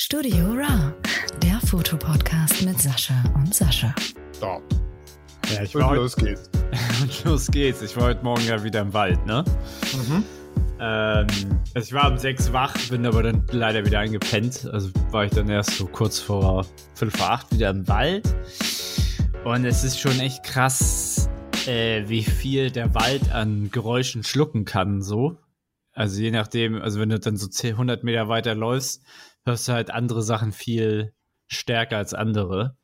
Studio Ra, der Fotopodcast mit Sascha und Sascha. Stop. Ja, ich Und war los geht's. Und los geht's. Ich war heute Morgen ja wieder im Wald, ne? Mhm. Ähm, also ich war um sechs wach, bin aber dann leider wieder eingepennt. Also war ich dann erst so kurz vor fünf vor acht wieder im Wald. Und es ist schon echt krass, äh, wie viel der Wald an Geräuschen schlucken kann, so. Also je nachdem, also wenn du dann so 10, 100 Meter weiter läufst, hörst du halt andere Sachen viel stärker als andere.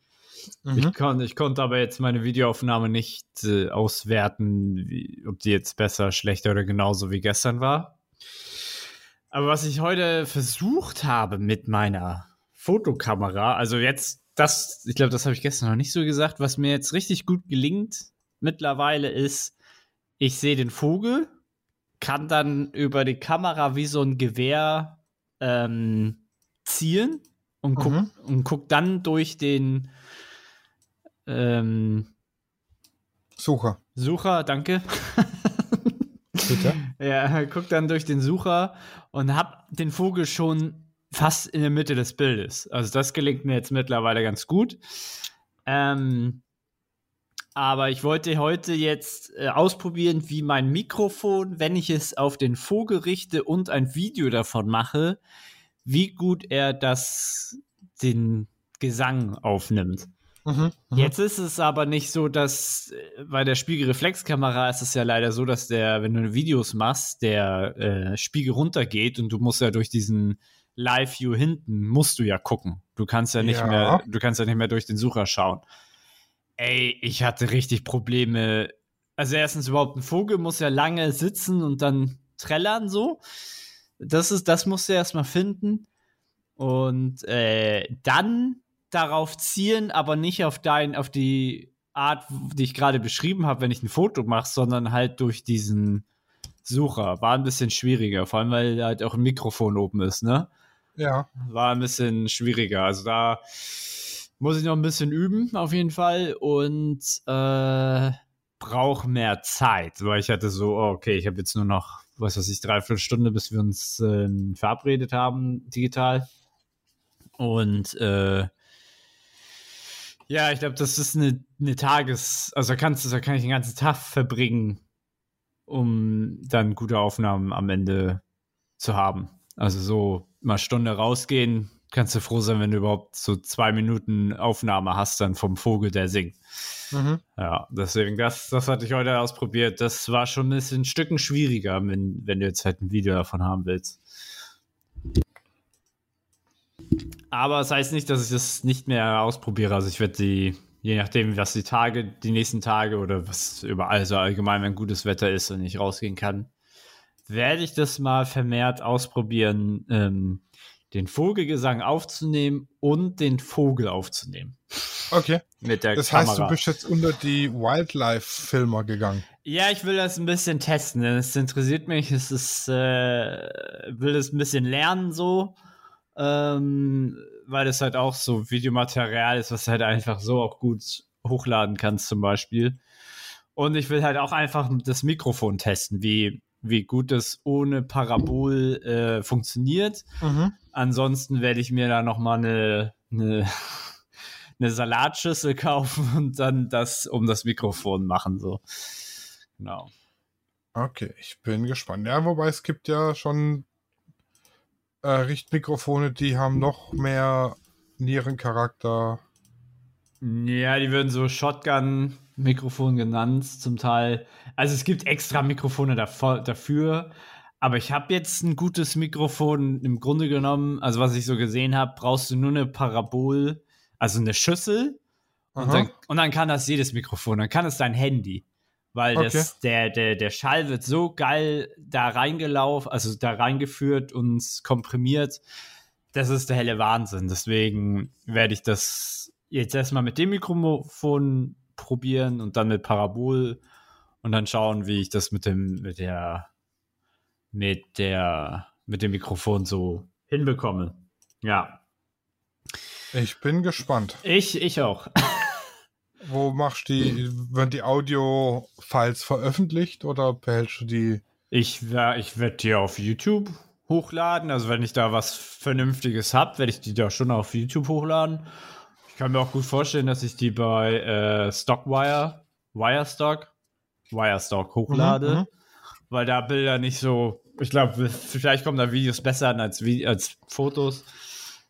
Mhm. Ich, kon, ich konnte aber jetzt meine Videoaufnahme nicht äh, auswerten, wie, ob die jetzt besser, schlechter oder genauso wie gestern war. Aber was ich heute versucht habe mit meiner Fotokamera, also jetzt, das, ich glaube, das habe ich gestern noch nicht so gesagt, was mir jetzt richtig gut gelingt mittlerweile ist, ich sehe den Vogel, kann dann über die Kamera wie so ein Gewehr ähm, zielen und guck, Mhm. und guck dann durch den ähm, Sucher. Sucher, danke. Bitte? Ja, guck dann durch den Sucher und hab den Vogel schon fast in der Mitte des Bildes. Also das gelingt mir jetzt mittlerweile ganz gut. Ähm, aber ich wollte heute jetzt äh, ausprobieren, wie mein Mikrofon, wenn ich es auf den Vogel richte und ein Video davon mache, wie gut er das den Gesang aufnimmt. Mhm. Mhm. Jetzt ist es aber nicht so, dass äh, bei der Spiegelreflexkamera ist es ja leider so, dass der, wenn du Videos machst, der äh, Spiegel runtergeht und du musst ja durch diesen Live-View hinten musst du ja gucken. Du kannst ja nicht Ja. mehr, du kannst ja nicht mehr durch den Sucher schauen. Ey, ich hatte richtig Probleme. Also erstens überhaupt ein Vogel muss ja lange sitzen und dann trällern so. Das ist, das musst du erstmal finden. Und äh, dann darauf zielen, aber nicht auf dein, auf die Art, die ich gerade beschrieben habe, wenn ich ein Foto mache, sondern halt durch diesen Sucher. War ein bisschen schwieriger, vor allem weil halt auch ein Mikrofon oben ist, ne? Ja. War ein bisschen schwieriger. Also da muss ich noch ein bisschen üben, auf jeden Fall. Und äh, brauche mehr Zeit, weil ich hatte so, oh, okay, ich habe jetzt nur noch, was weiß ich, dreiviertel Stunde, bis wir uns ähm, verabredet haben, digital. Und äh, ja, ich glaube, das ist eine, eine Tages-, also da kannst du, da kann ich den ganzen Tag verbringen, um dann gute Aufnahmen am Ende zu haben. Also so mal Stunde rausgehen, kannst du froh sein, wenn du überhaupt so zwei Minuten Aufnahme hast dann vom Vogel, der singt. Mhm. Ja, deswegen, das, das hatte ich heute ausprobiert. Das war schon ein bisschen ein Stücken schwieriger, wenn, wenn du jetzt halt ein Video davon haben willst. Aber es das heißt nicht, dass ich das nicht mehr ausprobiere. Also ich werde die, je nachdem, was die Tage, die nächsten Tage oder was überall so allgemein, wenn gutes Wetter ist und ich rausgehen kann, werde ich das mal vermehrt ausprobieren, ähm, den Vogelgesang aufzunehmen und den Vogel aufzunehmen. Okay. Mit der Das Kamera. heißt, du bist jetzt unter die Wildlife-Filmer gegangen. Ja, ich will das ein bisschen testen, denn es interessiert mich. Es ist, äh, will das ein bisschen lernen so, ähm, weil das halt auch so Videomaterial ist, was du halt einfach so auch gut hochladen kannst zum Beispiel. Und ich will halt auch einfach das Mikrofon testen, wie, wie gut das ohne Parabol äh, funktioniert. Mhm. Ansonsten werde ich mir da noch mal eine, eine, eine Salatschüssel kaufen und dann das um das Mikrofon machen so. Genau. Okay, ich bin gespannt. Ja, wobei es gibt ja schon äh, Richtmikrofone, die haben noch mehr Nierencharakter. Ja, die würden so Shotgun-Mikrofon genannt, zum Teil. Also es gibt extra Mikrofone dafür, aber ich habe jetzt ein gutes Mikrofon im Grunde genommen, also was ich so gesehen habe, brauchst du nur eine Parabol, also eine Schüssel und dann, und dann kann das jedes Mikrofon, dann kann es dein Handy. Weil Okay. das, der, der, der Schall wird so geil da reingelaufen, also da reingeführt und komprimiert. Das ist der helle Wahnsinn. Deswegen werde ich das jetzt erstmal mit dem Mikrofon probieren und dann mit Parabol und dann schauen, wie ich das mit dem, mit der, mit der, mit dem Mikrofon so hinbekomme. Ja, Ich bin gespannt. ich, ich auch. Wo machst du die, werden die Audio-Files veröffentlicht oder behältst du die? Ich, wer- ich werde die auf YouTube hochladen. Also wenn ich da was Vernünftiges habe, werde ich die da schon auf YouTube hochladen. Ich kann mir auch gut vorstellen, dass ich die bei äh, Stockwire, Wirestock, Wirestock hochlade, Mhm, mhm. weil da Bilder nicht so. Ich glaube, vielleicht kommen da Videos besser an als, als Fotos.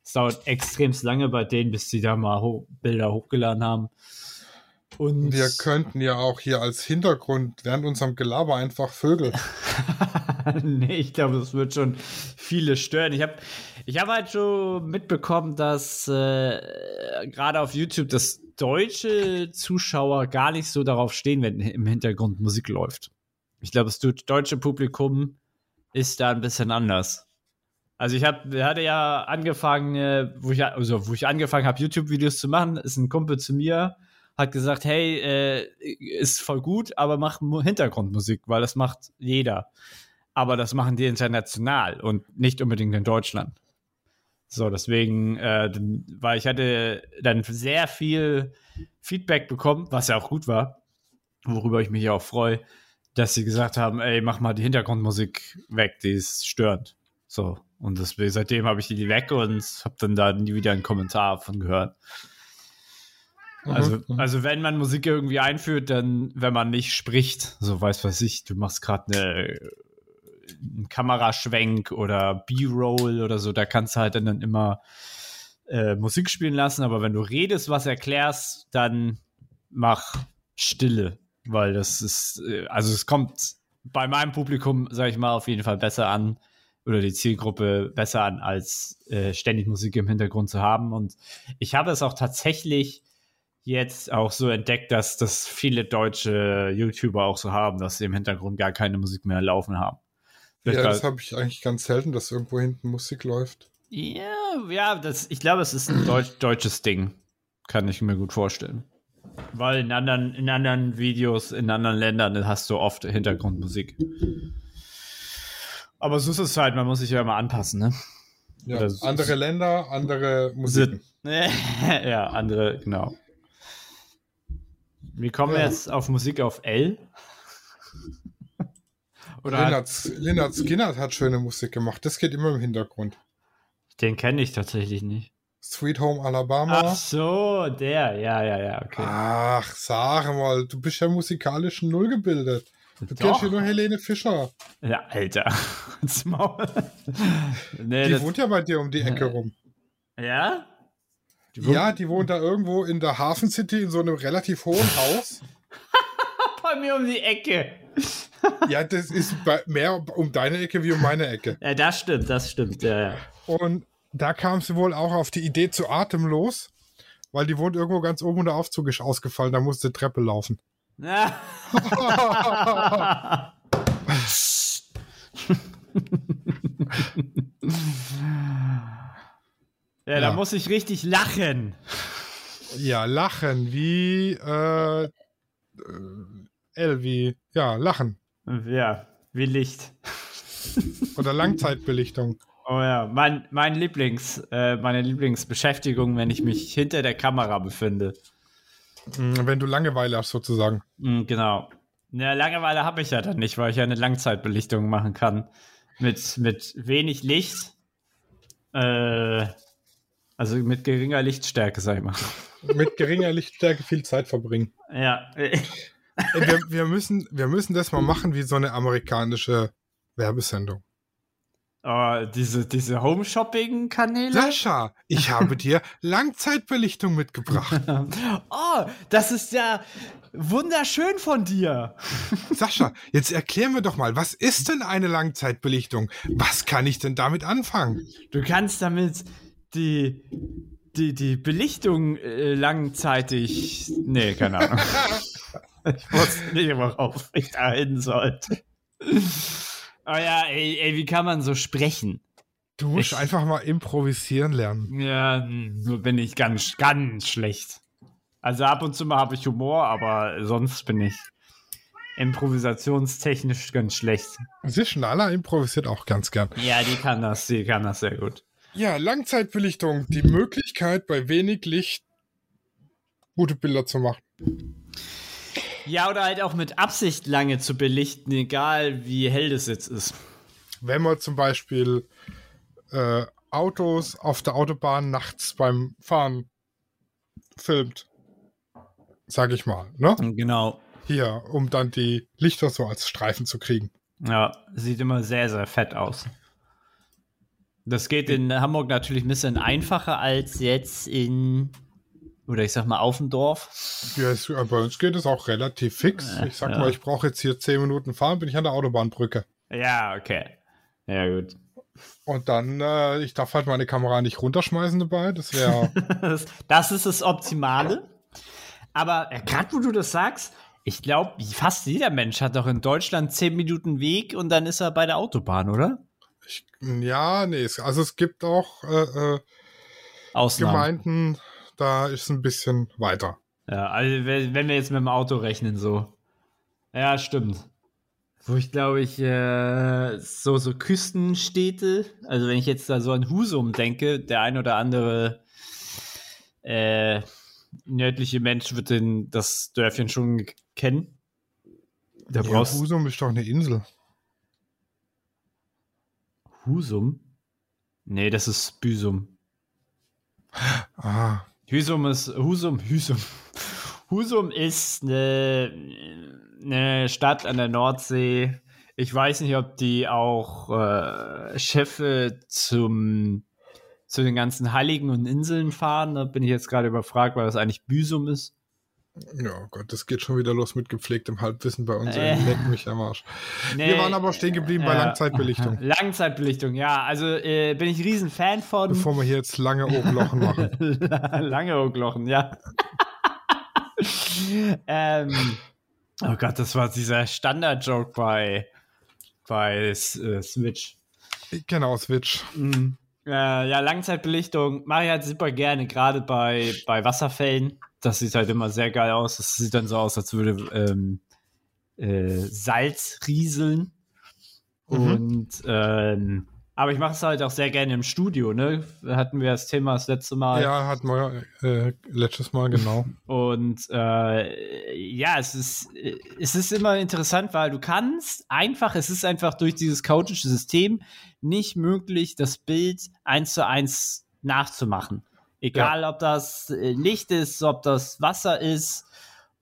Es dauert extremst lange bei denen, bis sie da mal ho Bilder hochgeladen haben. Und Wir könnten ja auch hier als Hintergrund während unserem Gelaber einfach Vögel. nee, ich glaube, das wird schon viele stören. Ich habe ich hab halt schon mitbekommen, dass äh, gerade auf YouTube das deutsche Zuschauer gar nicht so darauf stehen, wenn im Hintergrund Musik läuft. Ich glaube, das deutsche Publikum ist da ein bisschen anders. Also ich hab, hatte ja angefangen, äh, wo ich also wo ich angefangen habe, YouTube-Videos zu machen, ist ein Kumpel zu mir, hat gesagt, hey, äh, ist voll gut, aber mach Mu- Hintergrundmusik, weil das macht jeder. Aber das machen die international und nicht unbedingt in Deutschland. So, deswegen, äh, weil ich hatte dann sehr viel Feedback bekommen, was ja auch gut war, worüber ich mich ja auch freue, dass sie gesagt haben, ey, mach mal die Hintergrundmusik weg, die ist störend. So, und deswegen, seitdem habe ich die weg und habe dann da nie wieder einen Kommentar von gehört. Also, Mhm. also wenn man Musik irgendwie einführt, dann, wenn man nicht spricht, so weiß was ich, du machst gerade eine einen Kameraschwenk oder B-Roll oder so, da kannst du halt dann immer äh, Musik spielen lassen, aber wenn du redest, was erklärst, dann mach Stille, weil das ist, äh, also es kommt bei meinem Publikum, sag ich mal, auf jeden Fall besser an oder die Zielgruppe besser an, als äh, ständig Musik im Hintergrund zu haben. Und ich habe es auch tatsächlich jetzt auch so entdeckt, dass das viele deutsche YouTuber auch so haben, dass sie im Hintergrund gar keine Musik mehr laufen haben. Ja, Vielleicht das war- habe ich eigentlich ganz selten, dass irgendwo hinten Musik läuft. ja, ja, das, ich glaube, es ist ein Deutsch, deutsches Ding. Kann ich mir gut vorstellen. Weil in anderen, in anderen Videos, in anderen Ländern hast du oft Hintergrundmusik. Aber so ist es halt, man muss sich ja immer anpassen, ne? Ja, Das ist- andere Länder, andere Musik. ja, andere, genau. Wie kommen wir Ja. jetzt auf Musik auf L? Oder Lynyrd, Lynyrd Skynyrd hat schöne Musik gemacht. Das geht immer im Hintergrund. den kenne ich tatsächlich nicht. Sweet Home Alabama. Ach so, der, ja, ja, ja, okay. Ach, sag mal, du bist ja musikalisch null gebildet. Du Doch. kennst ja nur Helene Fischer. Ja, Alter. Maul. nee, Die das, wohnt ja bei dir um die Ecke rum. ja? Die wohnt Ja, die wohnt da irgendwo in der Hafen City in so einem relativ hohen Haus. bei mir um die Ecke. Ja, das ist mehr um deine Ecke wie um meine Ecke. Ja, das stimmt, das stimmt, ja, ja. Und da kam sie wohl auch auf die Idee zu atemlos, weil die wohnt irgendwo ganz oben und der Aufzug ist ausgefallen, da musste Treppe laufen. ja, da Ja. muss ich richtig lachen. Ja, lachen wie äh, äh, L wie ja, lachen Ja, wie Licht. oder Langzeitbelichtung. Oh ja, mein, mein Lieblings, äh, meine Lieblingsbeschäftigung, wenn ich mich hinter der Kamera befinde. Mm, Wenn du Langeweile hast sozusagen. Mm, genau. Ja, Langeweile habe ich ja dann nicht, weil ich ja eine Langzeitbelichtung machen kann. Mit, mit wenig Licht. Äh, also mit geringer Lichtstärke, sag ich mal. Mit geringer Lichtstärke viel Zeit verbringen. Ja. Wir, wir, müssen, wir müssen das mal machen wie so eine amerikanische Werbesendung. Oh, diese, diese Home-Shopping-Kanäle. Sascha, ich habe dir Langzeitbelichtung mitgebracht. Oh, das ist ja wunderschön von dir. Sascha, jetzt erklär mir doch mal, was ist denn eine Langzeitbelichtung? Was kann ich denn damit anfangen? Du kannst damit die, die, die Belichtung äh, langzeitig. Nee, keine Ahnung. ich wusste nicht, worauf ich da hin sollte. Oh ja, ey, ey, wie kann man so sprechen? Du musst Ich- einfach mal improvisieren lernen. Ja, nur bin ich ganz, ganz schlecht. Also ab und zu mal habe ich Humor, aber sonst bin ich improvisationstechnisch ganz schlecht. Sischnala improvisiert auch ganz gern. Ja, die kann das, die kann das sehr gut. Ja, Langzeitbelichtung, die Möglichkeit, bei wenig Licht gute Bilder zu machen. Ja, oder halt auch mit Absicht lange zu belichten, egal wie hell das jetzt ist. wenn man zum Beispiel äh, Autos auf der Autobahn nachts beim Fahren filmt, sag ich mal, ne? Genau. Hier, um dann die Lichter so als Streifen zu kriegen. Ja, sieht immer sehr, sehr fett aus. Das geht in Hamburg natürlich ein bisschen einfacher als jetzt in, oder ich sag mal, auf dem Dorf. Ja, es, bei uns geht es auch relativ fix. Ich sag Ja. mal, ich brauche jetzt hier 10 Minuten fahren, bin ich an der Autobahnbrücke. Ja, okay. Ja, gut. Und dann, äh, ich darf halt meine Kamera nicht runterschmeißen dabei. Das wäre. Das, das ist das Optimale. Aber äh, gerade wo du das sagst, ich glaube, fast jeder Mensch hat doch in Deutschland 10 Minuten Weg und dann ist er bei der Autobahn, oder? ich, ja, nee, also es gibt auch äh, äh. Gemeinden, da ist ein bisschen weiter. Ja, also wenn wir jetzt mit dem Auto rechnen, so. Ja, stimmt. Wo ich glaube ich, äh, so, so Küstenstädte, also wenn ich jetzt da so an Husum denke, der ein oder andere äh, nördliche Mensch wird den, das Dörfchen schon kennen. Da Ja, brauchst Husum ist doch eine Insel. Husum? Nee, das ist Büsum. Ah, Husum ist Husum, Husum. Husum ist eine, eine Stadt an der Nordsee. Ich weiß nicht, ob die auch äh, Schiffe zum zu den ganzen Heiligen und Inseln fahren. Da bin ich jetzt gerade überfragt, weil das eigentlich Büsum ist. Ja, Gott, das geht schon wieder los mit gepflegtem Halbwissen bei uns. Äh. Äh. Leck mich am Arsch. Nee, Wir waren aber stehen geblieben bei ja. Langzeitbelichtung. Langzeitbelichtung, ja. Also äh, bin ich riesen Fan von. Bevor wir hier jetzt lange Ohrlochen machen. Lange Ohrglochen, ja. ähm, oh Gott, das war dieser Standard-Joke bei, bei äh, Switch. genau, Switch. Mhm. Äh, ja, Langzeitbelichtung mache ich halt super gerne, gerade bei, bei Wasserfällen. Das sieht halt immer sehr geil aus. Das sieht dann so aus, als würde ähm, äh, Salz rieseln. Mhm. Und ähm, aber ich mache es halt auch sehr gerne im Studio, ne? Hatten wir das Thema das letzte Mal. Ja, hatten wir äh, letztes Mal, genau. Und äh, ja, es ist, es ist immer interessant, weil du kannst einfach, es ist einfach durch dieses chaotische System nicht möglich, das Bild eins zu eins nachzumachen. Egal, ob das äh, Licht ist, ob das Wasser ist,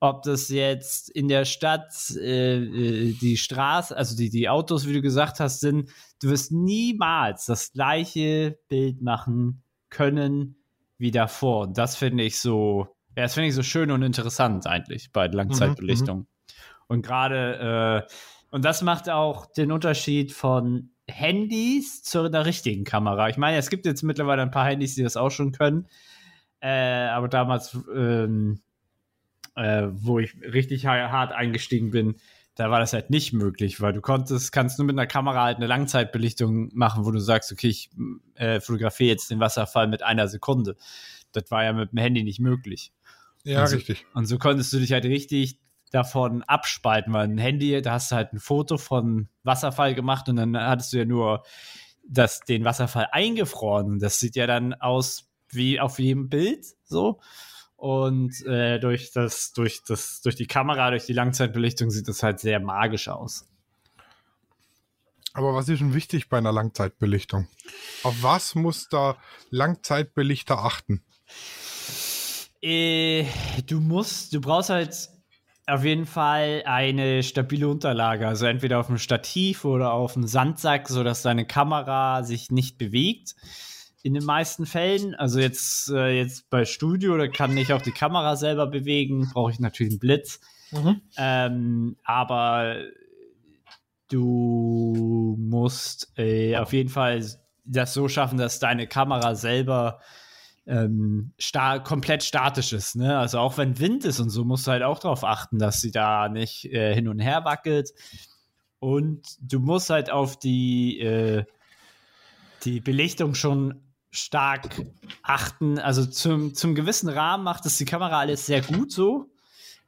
ob das jetzt in der Stadt äh, äh, die Straße, also die, die Autos, wie du gesagt hast, sind. Du wirst niemals das gleiche Bild machen können wie davor. Und das finde ich so, ja, das finde ich so schön und interessant eigentlich bei Langzeitbelichtung. Und gerade, äh, und das macht auch den Unterschied von Handys zu einer richtigen Kamera. Ich meine, es gibt jetzt mittlerweile ein paar Handys, die das auch schon können. Äh, aber damals, ähm, äh, wo ich richtig ha- hart eingestiegen bin, da war das halt nicht möglich, weil du konntest, kannst nur mit einer Kamera halt eine Langzeitbelichtung machen, wo du sagst, okay, ich äh, fotografiere jetzt den Wasserfall mit einer Sekunde. Das war ja mit dem Handy nicht möglich. Ja, Also- richtig. Und so konntest du dich halt richtig davon abspalten, weil ein Handy, da hast du halt ein Foto von Wasserfall gemacht und dann hattest du ja nur das, den Wasserfall eingefroren. Und das sieht ja dann aus wie auf jedem Bild so. Und äh, durch das, durch das, durch die Kamera, durch die Langzeitbelichtung sieht das halt sehr magisch aus. Aber was ist denn wichtig bei einer Langzeitbelichtung? Auf was muss der Langzeitbelichter achten? Äh, du musst, du brauchst halt auf jeden Fall eine stabile Unterlage, also entweder auf dem Stativ oder auf dem Sandsack, sodass deine Kamera sich nicht bewegt. In den meisten Fällen, also jetzt, äh, jetzt bei Studio, da kann ich auch die Kamera selber bewegen, brauche ich natürlich einen Blitz. Ähm, aber du musst äh, auf jeden Fall das so schaffen, dass deine Kamera selber ähm, sta komplett statisch ist. Ne? Also auch wenn Wind ist und so, musst du halt auch darauf achten, dass sie da nicht äh, hin und her wackelt. Und du musst halt auf die, äh, die Belichtung schon stark achten. Also zum, zum gewissen Rahmen macht es die Kamera alles sehr gut so.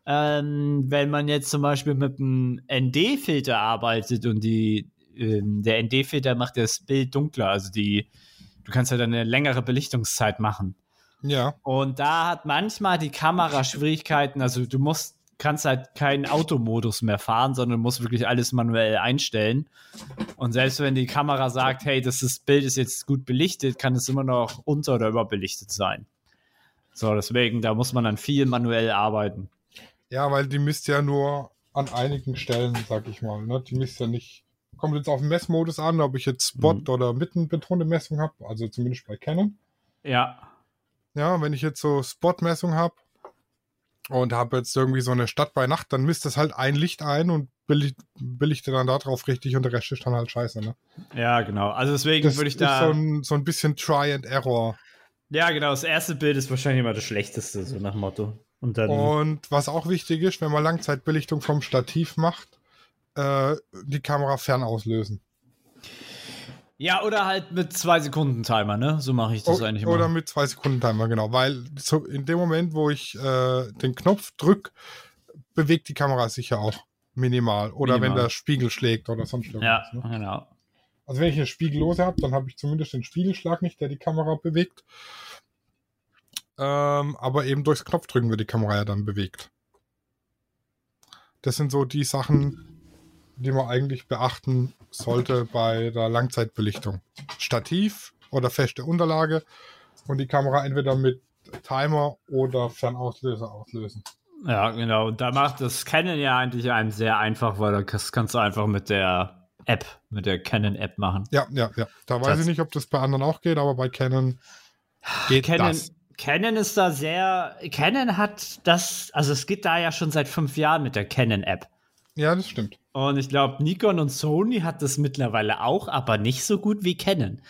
Ähm, wenn man jetzt zum Beispiel mit einem ND-Filter arbeitet und die, ähm, der ND-Filter macht das Bild dunkler, also die, du kannst ja dann eine längere Belichtungszeit machen. Ja. Und da hat manchmal die Kamera Schwierigkeiten, also du musst kannst halt keinen Automodus mehr fahren, sondern musst wirklich alles manuell einstellen. Und selbst wenn die Kamera sagt, hey, das ist, Bild ist jetzt gut belichtet, kann es immer noch unter- oder überbelichtet sein. So, deswegen, da muss man dann viel manuell arbeiten. Ja, weil die misst ja nur an einigen Stellen, sag ich mal. Ne? Die misst ja nicht. Kommt jetzt auf den Messmodus an, ob ich jetzt Spot Mhm. oder mittenbetonte Messung habe, also zumindest bei Canon. Ja. Ja, wenn ich jetzt so Spot-Messung habe und habe jetzt irgendwie so eine Stadt bei Nacht, dann misst das halt ein Licht ein und belicht, belichte dann da drauf richtig und der Rest ist dann halt scheiße. Ne? Ja, genau. Also deswegen Das würde ich ist da. so ein, so ein bisschen Try and Error. ja, genau. Das erste Bild ist wahrscheinlich immer das schlechteste, so nach Motto. Und dann. Und was auch wichtig ist, wenn man Langzeitbelichtung vom Stativ macht, äh, die Kamera fern auslösen. Ja, oder halt mit zwei Sekunden Timer, ne? So mache ich das O- eigentlich Oder immer. mit zwei Sekunden Timer, genau. Weil so in dem Moment, wo ich äh, den Knopf drücke, bewegt die Kamera sich ja auch minimal. Oder wenn Minimal. der Spiegel schlägt oder sonst Ja, irgendwas. Ne? genau. Also wenn ich eine Spiegellose habe, dann habe ich zumindest den Spiegelschlag nicht, der die Kamera bewegt. Ähm, aber eben durchs Knopfdrücken wird die Kamera ja dann bewegt. Das sind so die Sachen, die man eigentlich beachten sollte bei der Langzeitbelichtung. Stativ oder feste Unterlage und die Kamera entweder mit Timer oder Fernauslöser auslösen. Ja, genau. Und da macht das Canon ja eigentlich einem sehr einfach, weil das kannst du einfach mit der App, mit der Canon-App machen. Ja, ja, ja. Da weiß Das- ich nicht, ob das bei anderen auch geht, aber bei Canon geht Canon, das. Canon ist da sehr. Canon hat das, also es geht da ja schon seit fünf Jahren mit der Canon-App. Ja, das stimmt. Und ich glaube, Nikon und Sony hat das mittlerweile auch, aber nicht so gut wie Canon.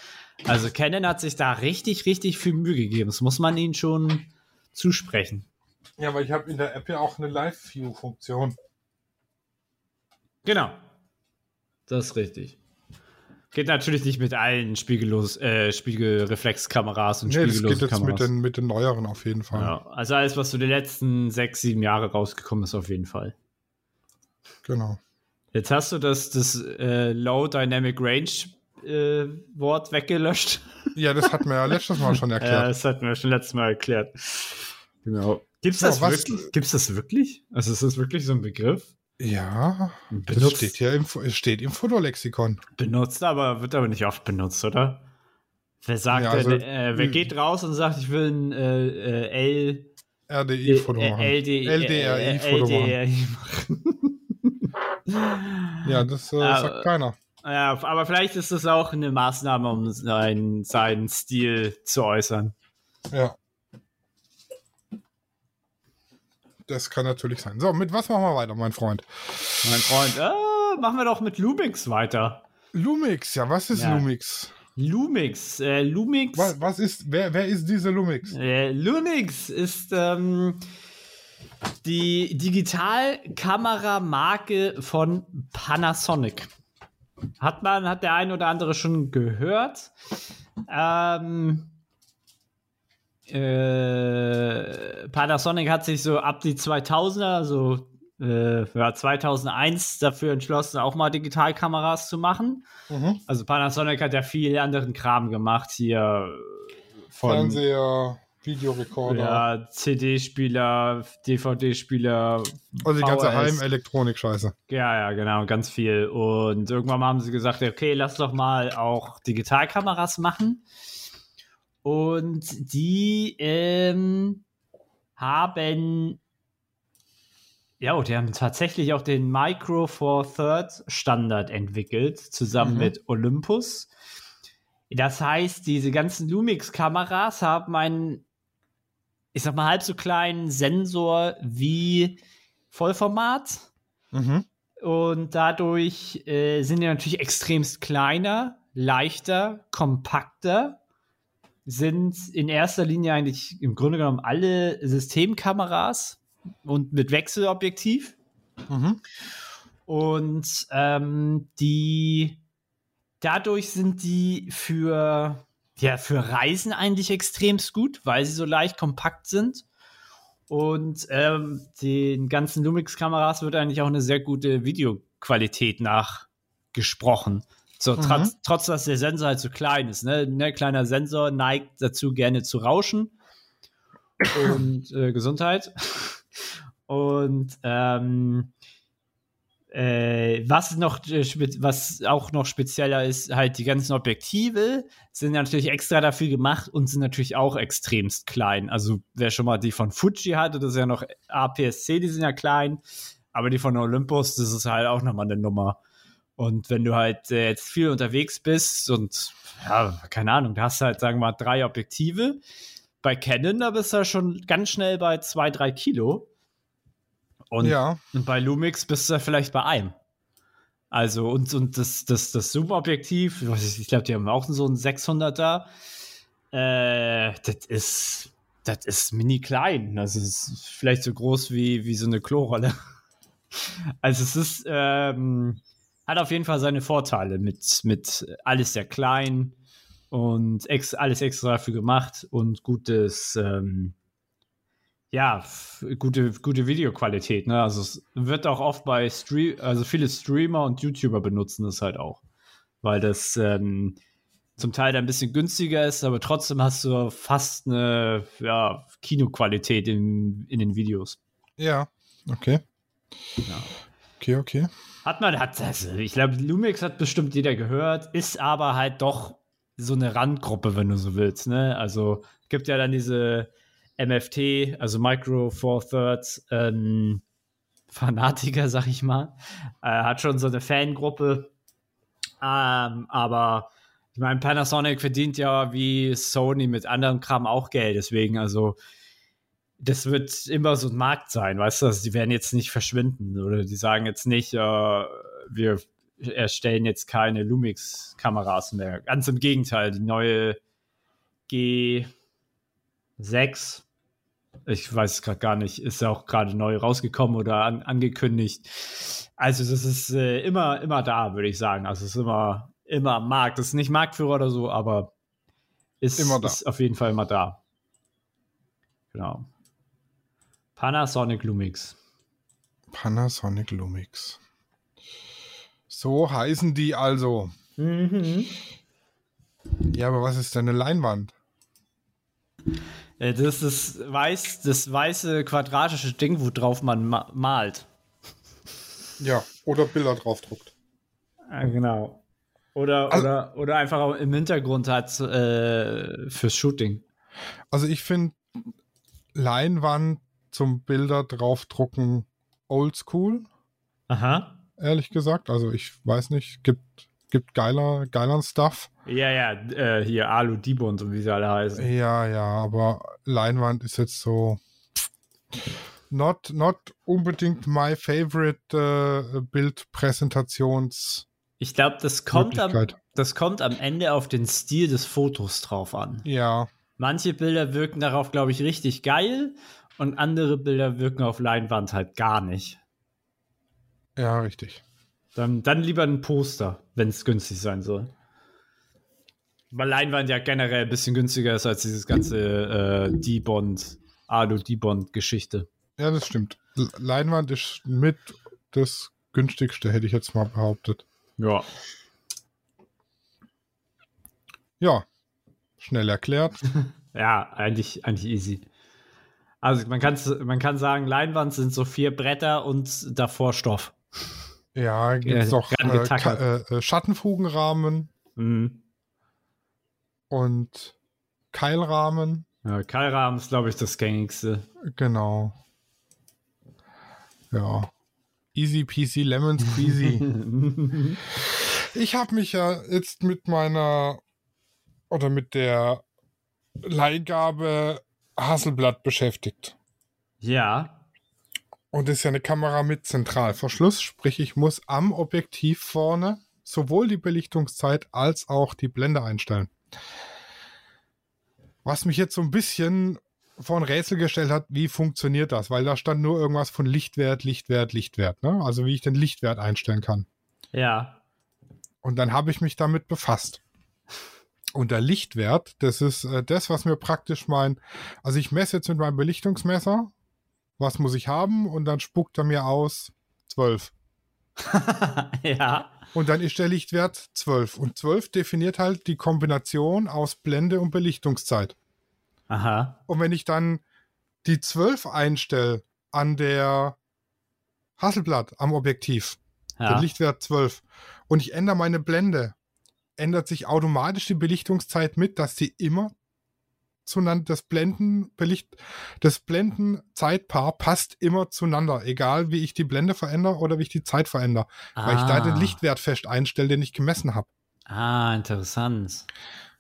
Also Canon hat sich da richtig, richtig viel Mühe gegeben. Das muss man ihnen schon zusprechen. Ja, aber ich habe in der App ja auch eine Live-View-Funktion. Genau. Das ist richtig. Geht natürlich nicht mit allen Spiegellos, äh, Spiegelreflexkameras und Nee, das geht spiegellosen jetzt mit den, mit den neueren auf jeden Fall. ja, also alles, was so die letzten sechs, sieben Jahre rausgekommen ist, auf jeden Fall. Genau. Jetzt hast du das, das äh, Low Dynamic Range äh, Wort weggelöscht. Ja, das hatten wir ja letztes Mal schon Ja, erklärt. das hatten wir schon letztes Mal erklärt. Genau. Gibt's So, das was- wirklich? Gibt's das wirklich? Also ist das wirklich so ein Begriff? Ja, das Benutzt, steht hier im, es steht im Fotolexikon. benutzt, aber wird aber nicht oft benutzt, oder? Wer sagt Ja, also, denn, äh, wer geht raus und sagt, ich will ein äh, äh, L RDI-Foto äh, machen. LD, LDRI-Foto machen. Ja, das äh, sagt keiner. Ja, aber vielleicht ist das auch eine Maßnahme, um seinen, seinen Stil zu äußern. Ja. Das kann natürlich sein. So, mit was machen wir weiter, mein Freund? Mein Freund, äh, machen wir doch mit Lumix weiter. Lumix, ja, was ist Ja. Lumix? Lumix, äh, Lumix. Was, was ist, wer, wer ist diese Lumix? Äh, Lumix ist ähm, die Digitalkameramarke von Panasonic. Hat man, hat der ein oder andere schon gehört. Ähm, äh, Panasonic hat sich so ab die 2000er, also äh, ja, 2001 dafür entschlossen, auch mal Digitalkameras zu machen. Mhm. Also Panasonic hat ja viel anderen Kram gemacht hier von Fernseher, Videorekorder, ja, CD-Spieler, DVD-Spieler. also die ganze. Heimelektronik-Scheiße. Ja, ja, genau, ganz viel. Und irgendwann mal haben sie gesagt, okay, lass doch mal auch Digitalkameras machen. Und die ähm, haben ja, die haben tatsächlich auch den Micro Four Third Standard entwickelt, zusammen Mhm. mit Olympus. Das heißt, diese ganzen Lumix-Kameras haben einen, ich sag mal, halb so kleinen Sensor wie Vollformat. Mhm. Und dadurch äh, sind die natürlich extremst kleiner, leichter, kompakter. Sind in erster Linie eigentlich im Grunde genommen alle Systemkameras und mit Wechselobjektiv. Mhm. Und ähm, die dadurch sind die für, ja, für Reisen eigentlich extremst gut, weil sie so leicht kompakt sind. Und ähm, den ganzen Lumix-Kameras wird eigentlich auch eine sehr gute Videoqualität nachgesprochen. So, Mhm. trotz, trotz dass der Sensor halt so klein ist. Ne? Ne, kleiner Sensor neigt dazu, gerne zu rauschen. Und äh, Gesundheit. Und ähm, äh, was noch, äh, was auch noch spezieller ist, halt die ganzen Objektive sind natürlich extra dafür gemacht und sind natürlich auch extremst klein. Also wer schon mal die von Fuji hatte, das ist ja noch APS-C, die sind ja klein, aber die von Olympus, das ist halt auch nochmal eine Nummer. Und wenn du halt äh, jetzt viel unterwegs bist und ja, keine Ahnung, da hast du halt, sagen wir mal, drei Objektive. Bei Canon, da bist du ja schon ganz schnell bei zwei, drei Kilo. Und, Ja. bei Lumix bist du vielleicht bei einem. Also, und, und das, das, das Zoom-Objektiv, ich, ich glaube, die haben auch so ein 600er. Äh, das ist, das ist mini klein. Das ist vielleicht so groß wie, wie so eine Klorolle. Also, es ist, ähm, hat auf jeden Fall seine Vorteile mit, mit alles sehr klein und ex, alles extra dafür gemacht und gutes, ähm, ja, gute, gute Videoqualität. Ne? Also es wird auch oft bei Stream, also viele Streamer und YouTuber benutzen das halt auch, weil das ähm, zum Teil dann ein bisschen günstiger ist, aber trotzdem hast du fast eine ja, Kinoqualität in, in den Videos. Ja. Okay. Ja. Okay, okay. Hat man, hat also ich glaube, Lumix hat bestimmt jeder gehört, ist aber halt doch so eine Randgruppe, wenn du so willst. Ne? Also gibt ja dann diese MFT, also Micro Four Thirds ähm, Fanatiker, sag ich mal. Äh, hat schon so eine Fangruppe. Ähm, aber ich meine, Panasonic verdient ja wie Sony mit anderem Kram auch Geld. Deswegen, also das wird immer so ein Markt sein, weißt du? Also die werden jetzt nicht verschwinden oder die sagen jetzt nicht, äh, wir erstellen jetzt keine Lumix-Kameras mehr. Ganz im Gegenteil, die neue G6, ich weiß es gerade gar nicht, ist ja auch gerade neu rausgekommen oder an, angekündigt. Also das ist äh, immer, immer da, würde ich sagen. Also es ist immer, immer am Markt. Das ist nicht Marktführer oder so, aber ist, Immer da. ist auf jeden Fall immer da. Genau. Panasonic Lumix. Panasonic Lumix. So heißen die also. Mhm. Ja, aber was ist denn eine Leinwand? Äh, Das ist weiß, das weiße quadratische Ding, wo drauf man ma malt. Ja, oder Bilder draufdruckt. Ah, genau. Oder, Also- oder, oder einfach auch im Hintergrund hat äh, fürs Shooting. Also ich finde Leinwand zum Bilder draufdrucken oldschool, Aha. ehrlich gesagt. Also ich weiß nicht, gibt, gibt geiler, geileren Stuff. Ja, ja, äh, hier Alu Dibond und wie sie alle heißen. Ja, ja, aber Leinwand ist jetzt so not, not unbedingt my favorite äh, Bildpräsentations. Ich glaube, das kommt am, Möglichkeit. das kommt am Ende auf den Stil des Fotos drauf an. Ja, Manche Bilder wirken darauf, glaube ich, richtig geil und andere Bilder wirken auf Leinwand halt gar nicht. ja, richtig. Dann, dann lieber ein Poster, wenn es günstig sein soll. Weil Leinwand ja generell ein bisschen günstiger ist als dieses ganze äh, D-Bond, Alu-D-Bond-Geschichte. Ja, das stimmt. Leinwand ist mit das günstigste, hätte ich jetzt mal behauptet. Ja. Ja, schnell erklärt. Ja, eigentlich, eigentlich easy. Also man, kann's, man kann sagen, Leinwand sind so vier Bretter und davor Stoff. Ja, gibt es. Ka- äh, äh, Schattenfugenrahmen Mhm. und Keilrahmen. Ja, Keilrahmen ist, glaube ich, das gängigste. Genau. Ja. Easy peasy lemon squeezy. ich habe mich ja jetzt mit meiner oder mit der Leihgabe Hasselblatt beschäftigt. ja. Und das ist ja eine Kamera mit Zentralverschluss, sprich ich muss am Objektiv vorne sowohl die Belichtungszeit als auch die Blende einstellen. Was mich jetzt so ein bisschen vor ein Rätsel gestellt hat, wie funktioniert das? Weil da stand nur irgendwas von Lichtwert, Lichtwert, Lichtwert. Ne? Also wie ich den Lichtwert einstellen kann. Ja. Und dann habe ich mich damit befasst. Und der Lichtwert, das ist äh, das, was mir praktisch mein, also ich messe jetzt mit meinem Belichtungsmesser, was muss ich haben und dann spuckt er mir aus 12. ja. Und dann ist der Lichtwert 12. Und 12 definiert halt die Kombination aus Blende und Belichtungszeit. Aha. Und wenn ich dann die 12 einstelle an der Hasselblatt am Objektiv. Ja. Den Lichtwert 12. Und ich ändere meine Blende. Ändert sich automatisch die Belichtungszeit mit, dass sie immer zueinander, das Blendenbelicht, das Blendenzeitpaar passt immer zueinander, egal wie ich die Blende verändere oder wie ich die Zeit verändere, weil ich da den Ah. Lichtwert fest einstelle, den ich gemessen habe. Ah, interessant.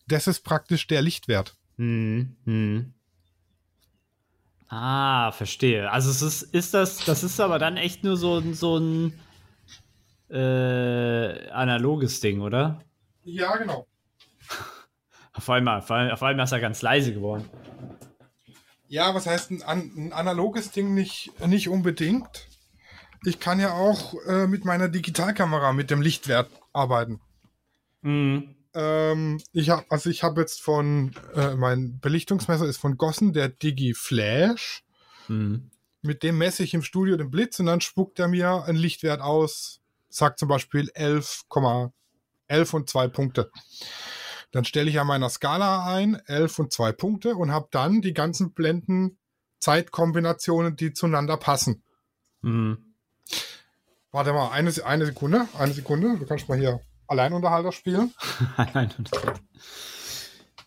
Das ist praktisch der Lichtwert. Hm, hm. Ah, verstehe. Also es ist, ist das, das ist aber dann echt nur so, ein- so ein äh, analoges Ding, oder? Ja, genau. Auf einmal, auf einmal, auf einmal ist er ganz leise geworden. Ja, was heißt ein, ein analoges Ding nicht, nicht unbedingt? Ich kann ja auch äh, mit meiner Digitalkamera mit dem Lichtwert arbeiten. Mhm. Ähm, ich habe also ich habe jetzt von äh, mein Belichtungsmesser ist von Gossen der Digi Flash. Mhm. Mit dem messe ich im Studio den Blitz und dann spuckt er mir einen Lichtwert aus. Sagt zum Beispiel 11,11 und zwei Punkte. Dann stelle ich an meiner Skala ein 11 und zwei Punkte und habe dann die ganzen Blenden Zeitkombinationen, die zueinander passen. Mhm. Warte mal, eine, eine Sekunde, eine Sekunde. Du kannst mal hier Alleinunterhalter spielen. Nein,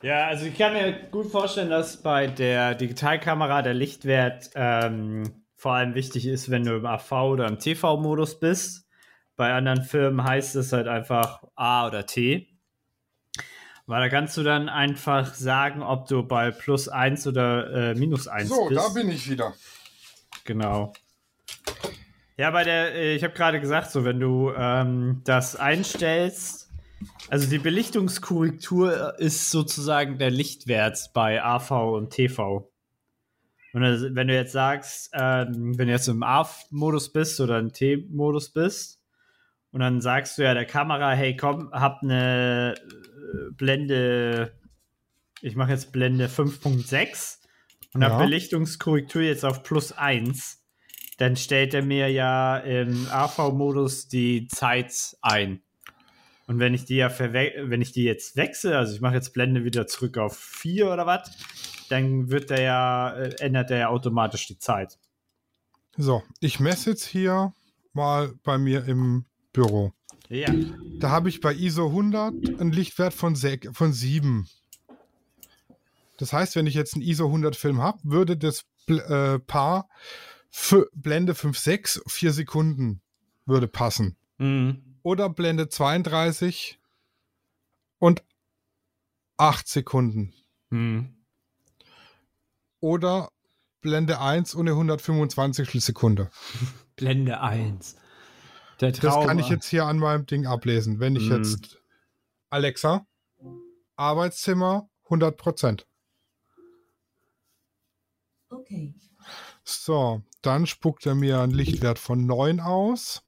ja, also ich kann mir gut vorstellen, dass bei der Digitalkamera der Lichtwert ähm, vor allem wichtig ist, wenn du im AV oder im TV-Modus bist. Bei anderen Firmen heißt es halt einfach A oder T. Weil da kannst du dann einfach sagen, ob du bei plus 1 oder äh, minus 1 So, bist. da bin ich wieder. Genau. Ja, bei der, äh, ich habe gerade gesagt, so wenn du ähm, das einstellst, also die Belichtungskorrektur ist sozusagen der Lichtwert bei AV und TV. Und wenn du jetzt sagst, ähm, wenn du jetzt im A-Modus bist oder im T-Modus bist, und dann sagst du ja der Kamera, hey komm, hab eine äh, Blende, ich mache jetzt Blende 5.6 und Ja. habe Belichtungskorrektur jetzt auf plus 1, dann stellt er mir ja im AV-Modus die Zeit ein. Und wenn ich die ja wenn ich die jetzt wechsle, also ich mache jetzt Blende wieder zurück auf 4 oder was, dann wird der ja, äh, ändert der ja automatisch die Zeit. So, ich messe jetzt hier mal bei mir im Büro. Ja. Da habe ich bei ISO 100 einen Lichtwert von, sek- von 7. Das heißt, wenn ich jetzt einen ISO 100 Film habe, würde das äh, Paar für Blende 5.6 4 Sekunden würde passen. Mhm. Oder Blende 32 und 8 Sekunden. Mhm. Oder Blende 1 und eine 125 Sekunde. Blende 1. Der Das Traum. kann ich jetzt hier an meinem Ding ablesen. Wenn ich Mhm. jetzt Alexa, Arbeitszimmer 100 Prozent. Okay. So, dann spuckt er mir einen Lichtwert von 9 aus.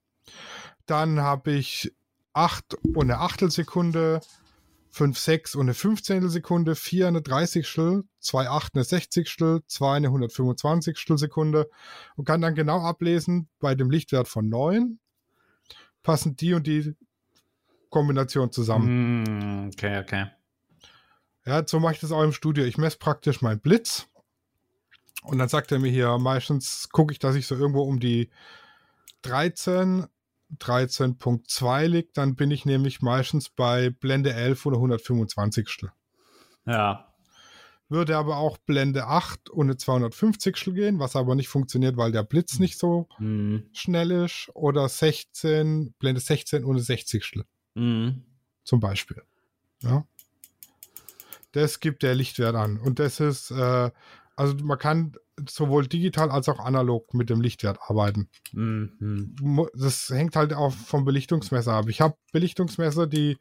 Dann habe ich 8 und eine Achtelsekunde, 5, 6 und eine 15 Sekunde, 4 eine 30 Stel, 2, 8 eine 60 Stel, 2 eine 125 Sekunde und kann dann genau ablesen, bei dem Lichtwert von 9 passen die und die Kombination zusammen. Mhm. Okay, okay. Ja, so mache ich das auch im Studio. Ich messe praktisch meinen Blitz und dann sagt er mir hier, meistens gucke ich, dass ich so irgendwo um die 13, 13.2 liegt. Dann bin ich nämlich meistens bei Blende 11 oder 125. Ja. Würde aber auch Blende 8 und eine 250 gehen, was aber nicht funktioniert, weil der Blitz nicht so Mhm. schnell ist. Oder 16, Blende 16 und eine 60 Mhm. zum Beispiel. Ja. Das gibt der Lichtwert an. Und das ist, äh, also man kann sowohl digital als auch analog mit dem Lichtwert arbeiten. Mhm. Das hängt halt auch vom Belichtungsmesser ab. Ich habe Belichtungsmesser, die,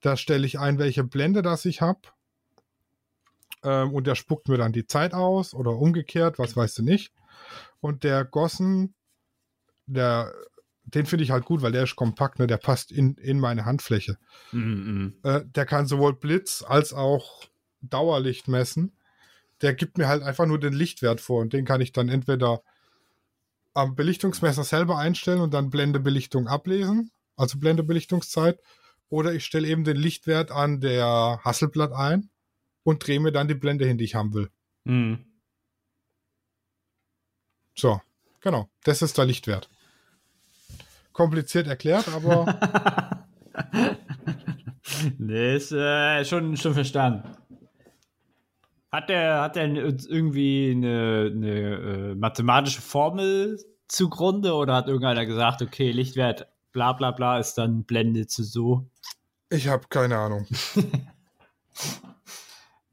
da stelle ich ein, welche Blende das ich habe. Ähm, und der spuckt mir dann die Zeit aus oder umgekehrt, was weißt du nicht. Und der Gossen, der, den finde ich halt gut, weil der ist kompakt, ne? der passt in, in meine Handfläche. Mhm. Äh, der kann sowohl Blitz als auch Dauerlicht messen. Der gibt mir halt einfach nur den Lichtwert vor und den kann ich dann entweder am Belichtungsmesser selber einstellen und dann Blendebelichtung ablesen, also Blendebelichtungszeit, oder ich stelle eben den Lichtwert an der Hasselblatt ein und drehe mir dann die Blende hin, die ich haben will. Mhm. So, genau. Das ist der Lichtwert. Kompliziert erklärt, aber nee, ist äh, schon, schon verstanden. Hat der, hat der irgendwie eine, eine äh, mathematische Formel zugrunde oder hat irgendeiner gesagt, okay, Lichtwert bla bla bla ist dann Blende zu so? ich habe keine Ahnung.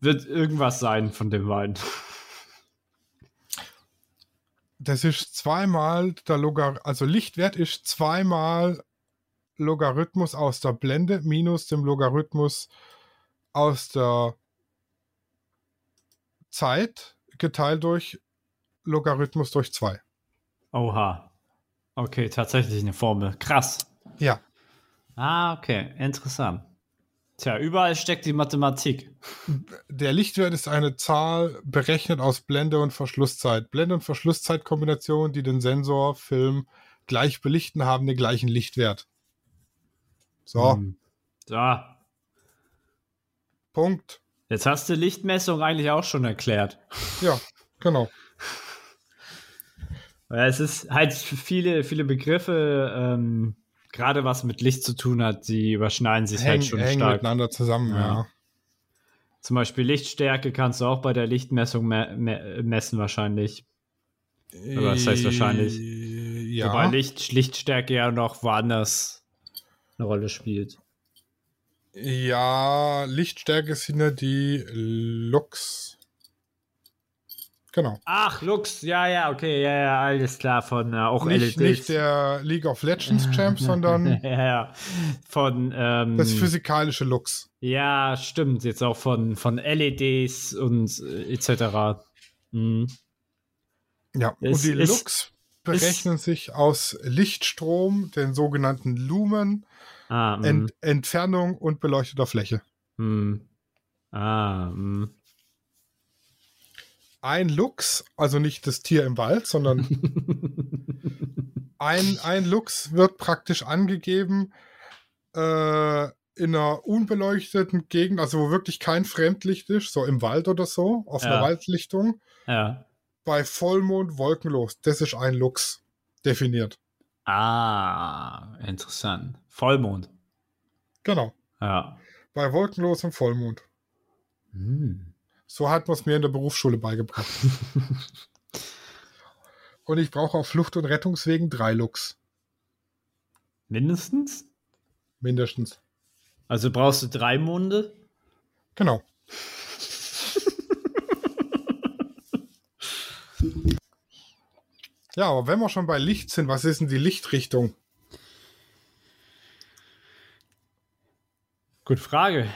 Wird irgendwas sein von dem Wein. Das ist zweimal der Logarithmus, also Lichtwert ist zweimal Logarithmus aus der Blende minus dem Logarithmus aus der Zeit geteilt durch Logarithmus durch 2. Oha. Okay, tatsächlich eine Formel. Krass. Ja, Ah, okay. Interessant. Tja, überall steckt die Mathematik. der Lichtwert ist eine Zahl berechnet aus Blende und Verschlusszeit. Blende- und Verschlusszeit-Kombinationen, die den Sensor, Film gleich belichten, haben den gleichen Lichtwert. So, Hm. So, Punkt. jetzt hast du Lichtmessung eigentlich auch schon erklärt. Ja, genau. Es ist halt viele, viele Begriffe, ähm, gerade was mit Licht zu tun hat, die überschneiden sich Hängen, halt schon hängen stark. miteinander zusammen, Ja. ja. Zum Beispiel Lichtstärke kannst du auch bei der Lichtmessung me me messen wahrscheinlich. Aber das heißt wahrscheinlich. Ja. Wobei Licht, Lichtstärke ja noch woanders eine Rolle spielt. Ja, Lichtstärke sind ja die Lux. Genau. Ach, Lux, ja, ja, okay, ja, ja, alles klar, von äh, auch Nicht, LEDs. nicht der League of Legends Champ, sondern ja, ja, von, ähm, das physikalische Lux. ja, stimmt, jetzt auch von, von LEDs und äh, etc. Mhm. Ja, Es und die ist- Lux berechnen sich aus Lichtstrom, den sogenannten Lumen, Ah, mhm. Ent Entfernung und beleuchteter Fläche. Mhm. Ah, mhm. Ein Lux, also nicht das Tier im Wald, sondern ein, ein Lux wird praktisch angegeben äh, in einer unbeleuchteten Gegend, also wo wirklich kein Fremdlicht ist, so im Wald oder so, auf einer Ja. Waldlichtung, ja. bei Vollmond wolkenlos. Das ist ein Lux definiert. Ah, interessant. Vollmond. Genau. Ja. Bei wolkenlosem Vollmond. Hm. So hat man es mir in der Berufsschule beigebracht. und ich brauche auf Flucht- und Rettungswegen drei Lux, Mindestens? mindestens. Also brauchst du drei Monde? Genau. ja, aber wenn wir schon bei Licht sind, was ist denn die Lichtrichtung? Gute Frage.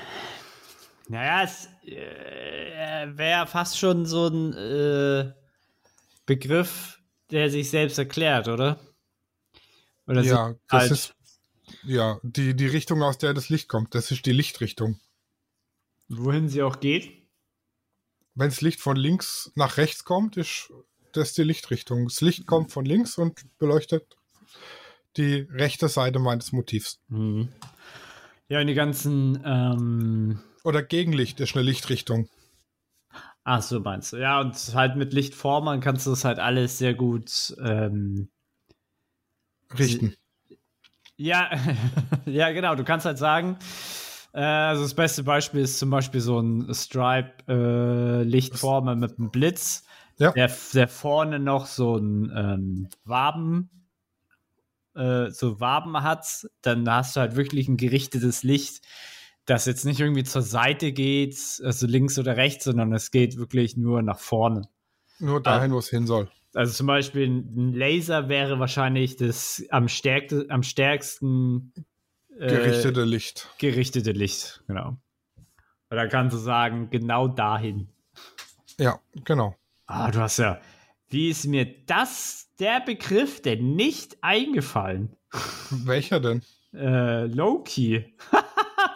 Naja, es äh, wäre fast schon so ein äh, Begriff, der sich selbst erklärt, oder? Oder so ja, das halt- ist ja die, die Richtung, aus der das Licht kommt. Das ist die Lichtrichtung. wohin sie auch geht. Wenn das Licht von links nach rechts kommt, ist das die Lichtrichtung. Das Licht kommt von links und beleuchtet die rechte Seite meines Motivs. Mhm. Ja, und die ganzen, ähm, Oder Gegenlicht ist eine Lichtrichtung. Ach so meinst du. Ja, und halt mit Lichtformern kannst du das halt alles sehr gut, ähm, Richten. Ja, ja, genau. Du kannst halt sagen, äh, also das beste Beispiel ist zum Beispiel so ein Stripe-Lichtformer mit einem Blitz, Ja. der, der vorne noch so ein ähm, Waben, äh, so Waben hat. Dann hast du halt wirklich ein gerichtetes Licht, das jetzt nicht irgendwie zur Seite geht, also links oder rechts, sondern es geht wirklich nur nach vorne. Nur dahin, wo es hin soll. Also zum Beispiel ein Laser wäre wahrscheinlich das am, stärkte, am stärksten äh, Gerichtete Licht. gerichtete Licht, genau. Und dann kannst du sagen, genau dahin. Ja, genau. Ah, du hast ja. Wie ist mir das, der Begriff, denn nicht eingefallen? Welcher denn? Äh, Loki.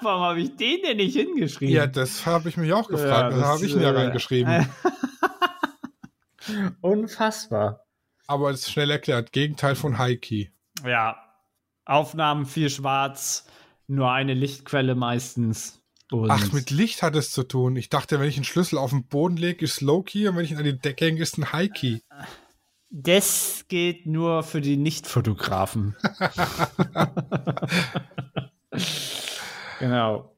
Warum habe ich den denn nicht hingeschrieben? Ja, das habe ich mich auch gefragt. Ja, das habe ich ihn ja äh, reingeschrieben. Unfassbar. Aber es ist schnell erklärt. Gegenteil von Key. Ja. Aufnahmen viel schwarz, nur eine Lichtquelle meistens. Und Ach, mit Licht hat es zu tun. Ich dachte, wenn ich einen Schlüssel auf den Boden lege, ist Low Key und wenn ich ihn an die Decke hänge, ist ein High Key. Das geht nur für die Nicht-Fotografen. genau.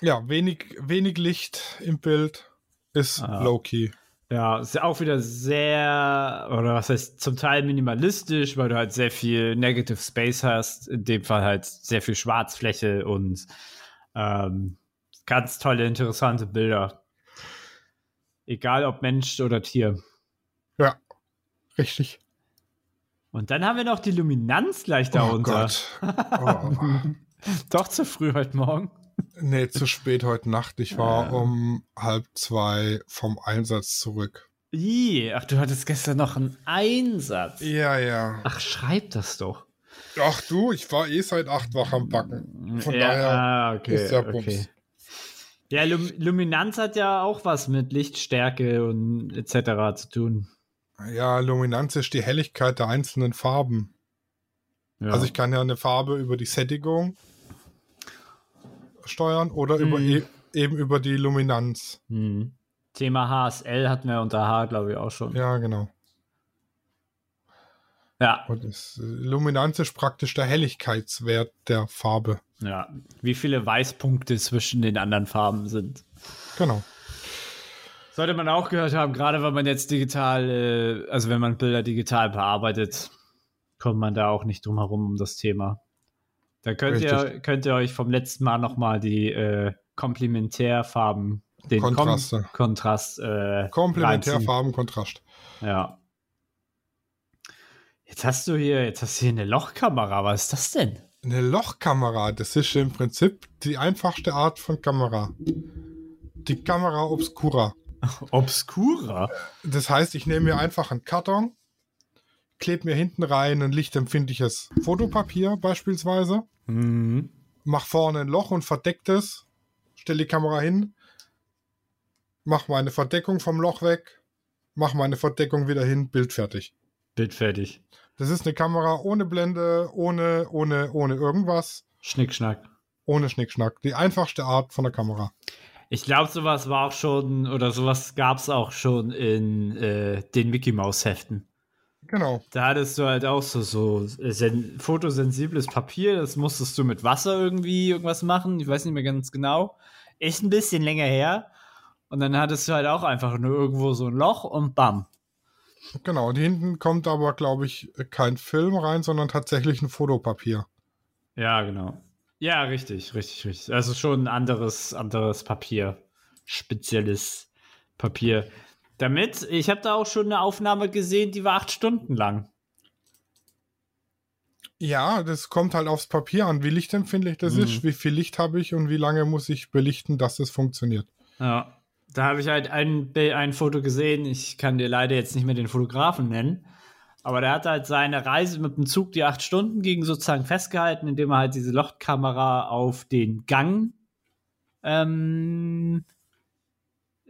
Ja, wenig, wenig Licht im Bild ist Ah. low-key. Ja, ist ja auch wieder sehr, oder was heißt, zum Teil minimalistisch, weil du halt sehr viel Negative Space hast. In dem Fall halt sehr viel Schwarzfläche und ähm, ganz tolle, interessante Bilder. Egal ob Mensch oder Tier. Ja, richtig. Und dann haben wir noch die Luminanz gleich Oh darunter. Gott. Oh. Doch zu früh heute Morgen. Nee, zu spät heute Nacht. Ich war Ja. um halb zwei vom Einsatz zurück. Ih, ach, du hattest gestern noch einen Einsatz. Ja, ja. Ach, schreib das doch. Ach du, ich war eh seit acht wach am Backen. Von ja, daher ah, okay, ist der Bums. okay. Ja, Lum Luminanz hat ja auch was mit Lichtstärke und etc. zu tun. Ja, Luminanz ist die Helligkeit der einzelnen Farben. Ja. Also ich kann ja eine Farbe über die Sättigung steuern oder über Mhm. e eben über die Luminanz. hm. Thema HSL hatten wir unter H, glaube ich, auch schon. Ja, genau. Ja, Und das, Luminanz ist praktisch der Helligkeitswert der Farbe. ja. Wie viele Weißpunkte zwischen den anderen Farben sind. Genau. Sollte man auch gehört haben, gerade wenn man jetzt digital, äh, also wenn man Bilder digital bearbeitet, kommt man da auch nicht drum herum um das Thema. Da könnt ihr, könnt ihr euch vom letzten Mal nochmal die äh, Komplementärfarben, den Kom- Kontraste. Kontrast äh, reinziehen. Komplementärfarbenkontrast. Ja. Jetzt hast du hier, jetzt hast du hier eine Lochkamera. Was ist das denn? Eine Lochkamera, das ist im Prinzip die einfachste Art von Kamera. Die Kamera Obscura. Obscura. Das heißt, ich nehme mir einfach einen Karton, klebe mir hinten rein ein lichtempfindliches Fotopapier beispielsweise, Mhm. mach vorne ein Loch und verdeck das, stelle die Kamera hin, mach meine Verdeckung vom Loch weg, mach meine Verdeckung wieder hin, Bild fertig. Bild fertig. Das ist eine Kamera ohne Blende, ohne, ohne, ohne irgendwas, Schnickschnack. ohne Schnickschnack. Die einfachste Art von der Kamera. Ich glaube, sowas war auch schon, oder sowas gab es auch schon in äh, den Mickey Mouse Heften. Genau. Da hattest du halt auch so, so sen fotosensibles Papier, das musstest du mit Wasser irgendwie irgendwas machen. Ich weiß nicht mehr ganz genau. Ist ein bisschen länger her. Und dann hattest du halt auch einfach nur irgendwo so ein Loch und bam. Genau. Und hinten kommt aber, glaube ich, kein Film rein, sondern tatsächlich ein Fotopapier. Ja, genau. Ja, richtig, richtig, richtig. Also schon ein anderes, anderes Papier. Spezielles Papier. Damit, ich habe da auch schon eine Aufnahme gesehen, die war acht Stunden lang. Ja, das kommt halt aufs Papier an, wie lichtempfindlich das Mhm. ist, wie viel Licht habe ich und wie lange muss ich belichten, dass das funktioniert. Ja. Da habe ich halt ein, ein Foto gesehen. Ich kann dir leider jetzt nicht mehr den Fotografen nennen. Aber der hat halt seine Reise mit dem Zug, die acht Stunden ging, sozusagen festgehalten, indem er halt diese Lochkamera auf den Gang, ähm,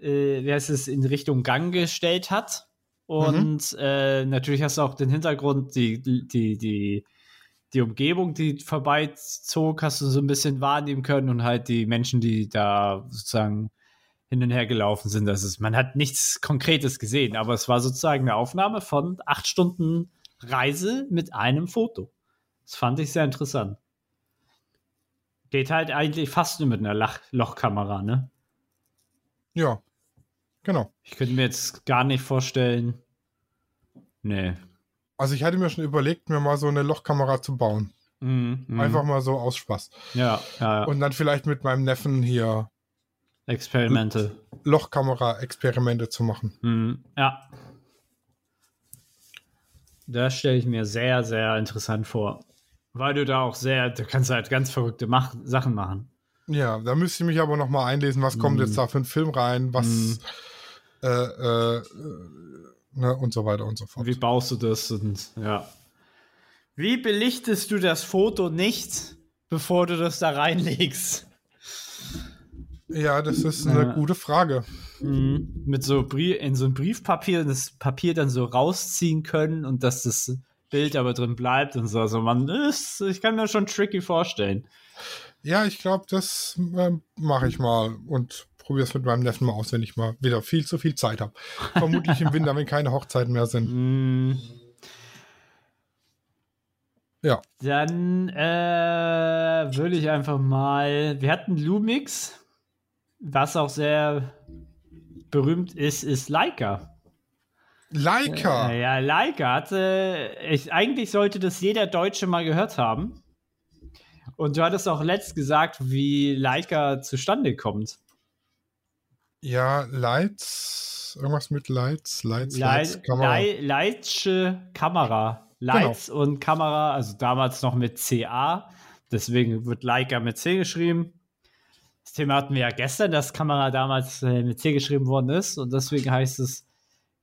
äh, wie heißt es, in Richtung Gang gestellt hat. Und äh, natürlich hast du auch den Hintergrund, die, die, die, die Umgebung, die vorbeizog, hast du so ein bisschen wahrnehmen können und halt die Menschen, die da sozusagen hin und her gelaufen sind. Das ist, man hat nichts Konkretes gesehen, aber es war sozusagen eine Aufnahme von acht Stunden Reise mit einem Foto. Das fand ich sehr interessant. Geht halt eigentlich fast nur mit einer Lach Lochkamera, ne? Ja, genau. Ich könnte mir jetzt gar nicht vorstellen. Nee. Also ich hatte mir schon überlegt, mir mal so eine Lochkamera zu bauen. Mhm, mhm. Einfach mal so aus Spaß. Ja, ja, ja. Und dann vielleicht mit meinem Neffen hier Experimente. Lochkamera-Experimente zu machen. Mhm, ja. Das stelle ich mir sehr, sehr interessant vor. Weil du da auch sehr, du kannst halt ganz verrückte Mach Sachen machen. Ja, da müsste ich mich aber noch mal einlesen, was kommt Mhm. jetzt da für ein Film rein, was Mhm. Äh, äh, ne, und so weiter und so fort. Wie baust du das und ja. Wie belichtest du das Foto nicht, bevor du das da reinlegst? Ja, das ist eine Ja. gute Frage. Mhm. Mit so Brie in so ein Briefpapier und das Papier dann so rausziehen können und dass das Bild aber drin bleibt und so. Also man ist, ich kann mir schon tricky vorstellen. Ja, ich glaube, das äh, mache ich mal und probiere es mit meinem Neffen mal aus, wenn ich mal wieder viel zu viel Zeit habe. Vermutlich im Winter, wenn keine Hochzeiten mehr sind. Mm. Ja. Dann äh, würde ich einfach mal. Wir hatten Lumix, was auch sehr berühmt ist, ist Leica. Leica! Äh, ja, Leica hatte. Ich, eigentlich sollte das jeder Deutsche mal gehört haben. Und du hattest auch letzt gesagt, wie Leica zustande kommt. Ja, Lights, irgendwas mit Lights, Lights, Lights, Leit- Kamera. Lei- Leitsche Kamera. Lights und Kamera, also damals noch mit CA. Deswegen wird Leica mit C geschrieben. Das Thema hatten wir ja gestern, dass Kamera damals äh, mit C geschrieben worden ist. Und deswegen heißt es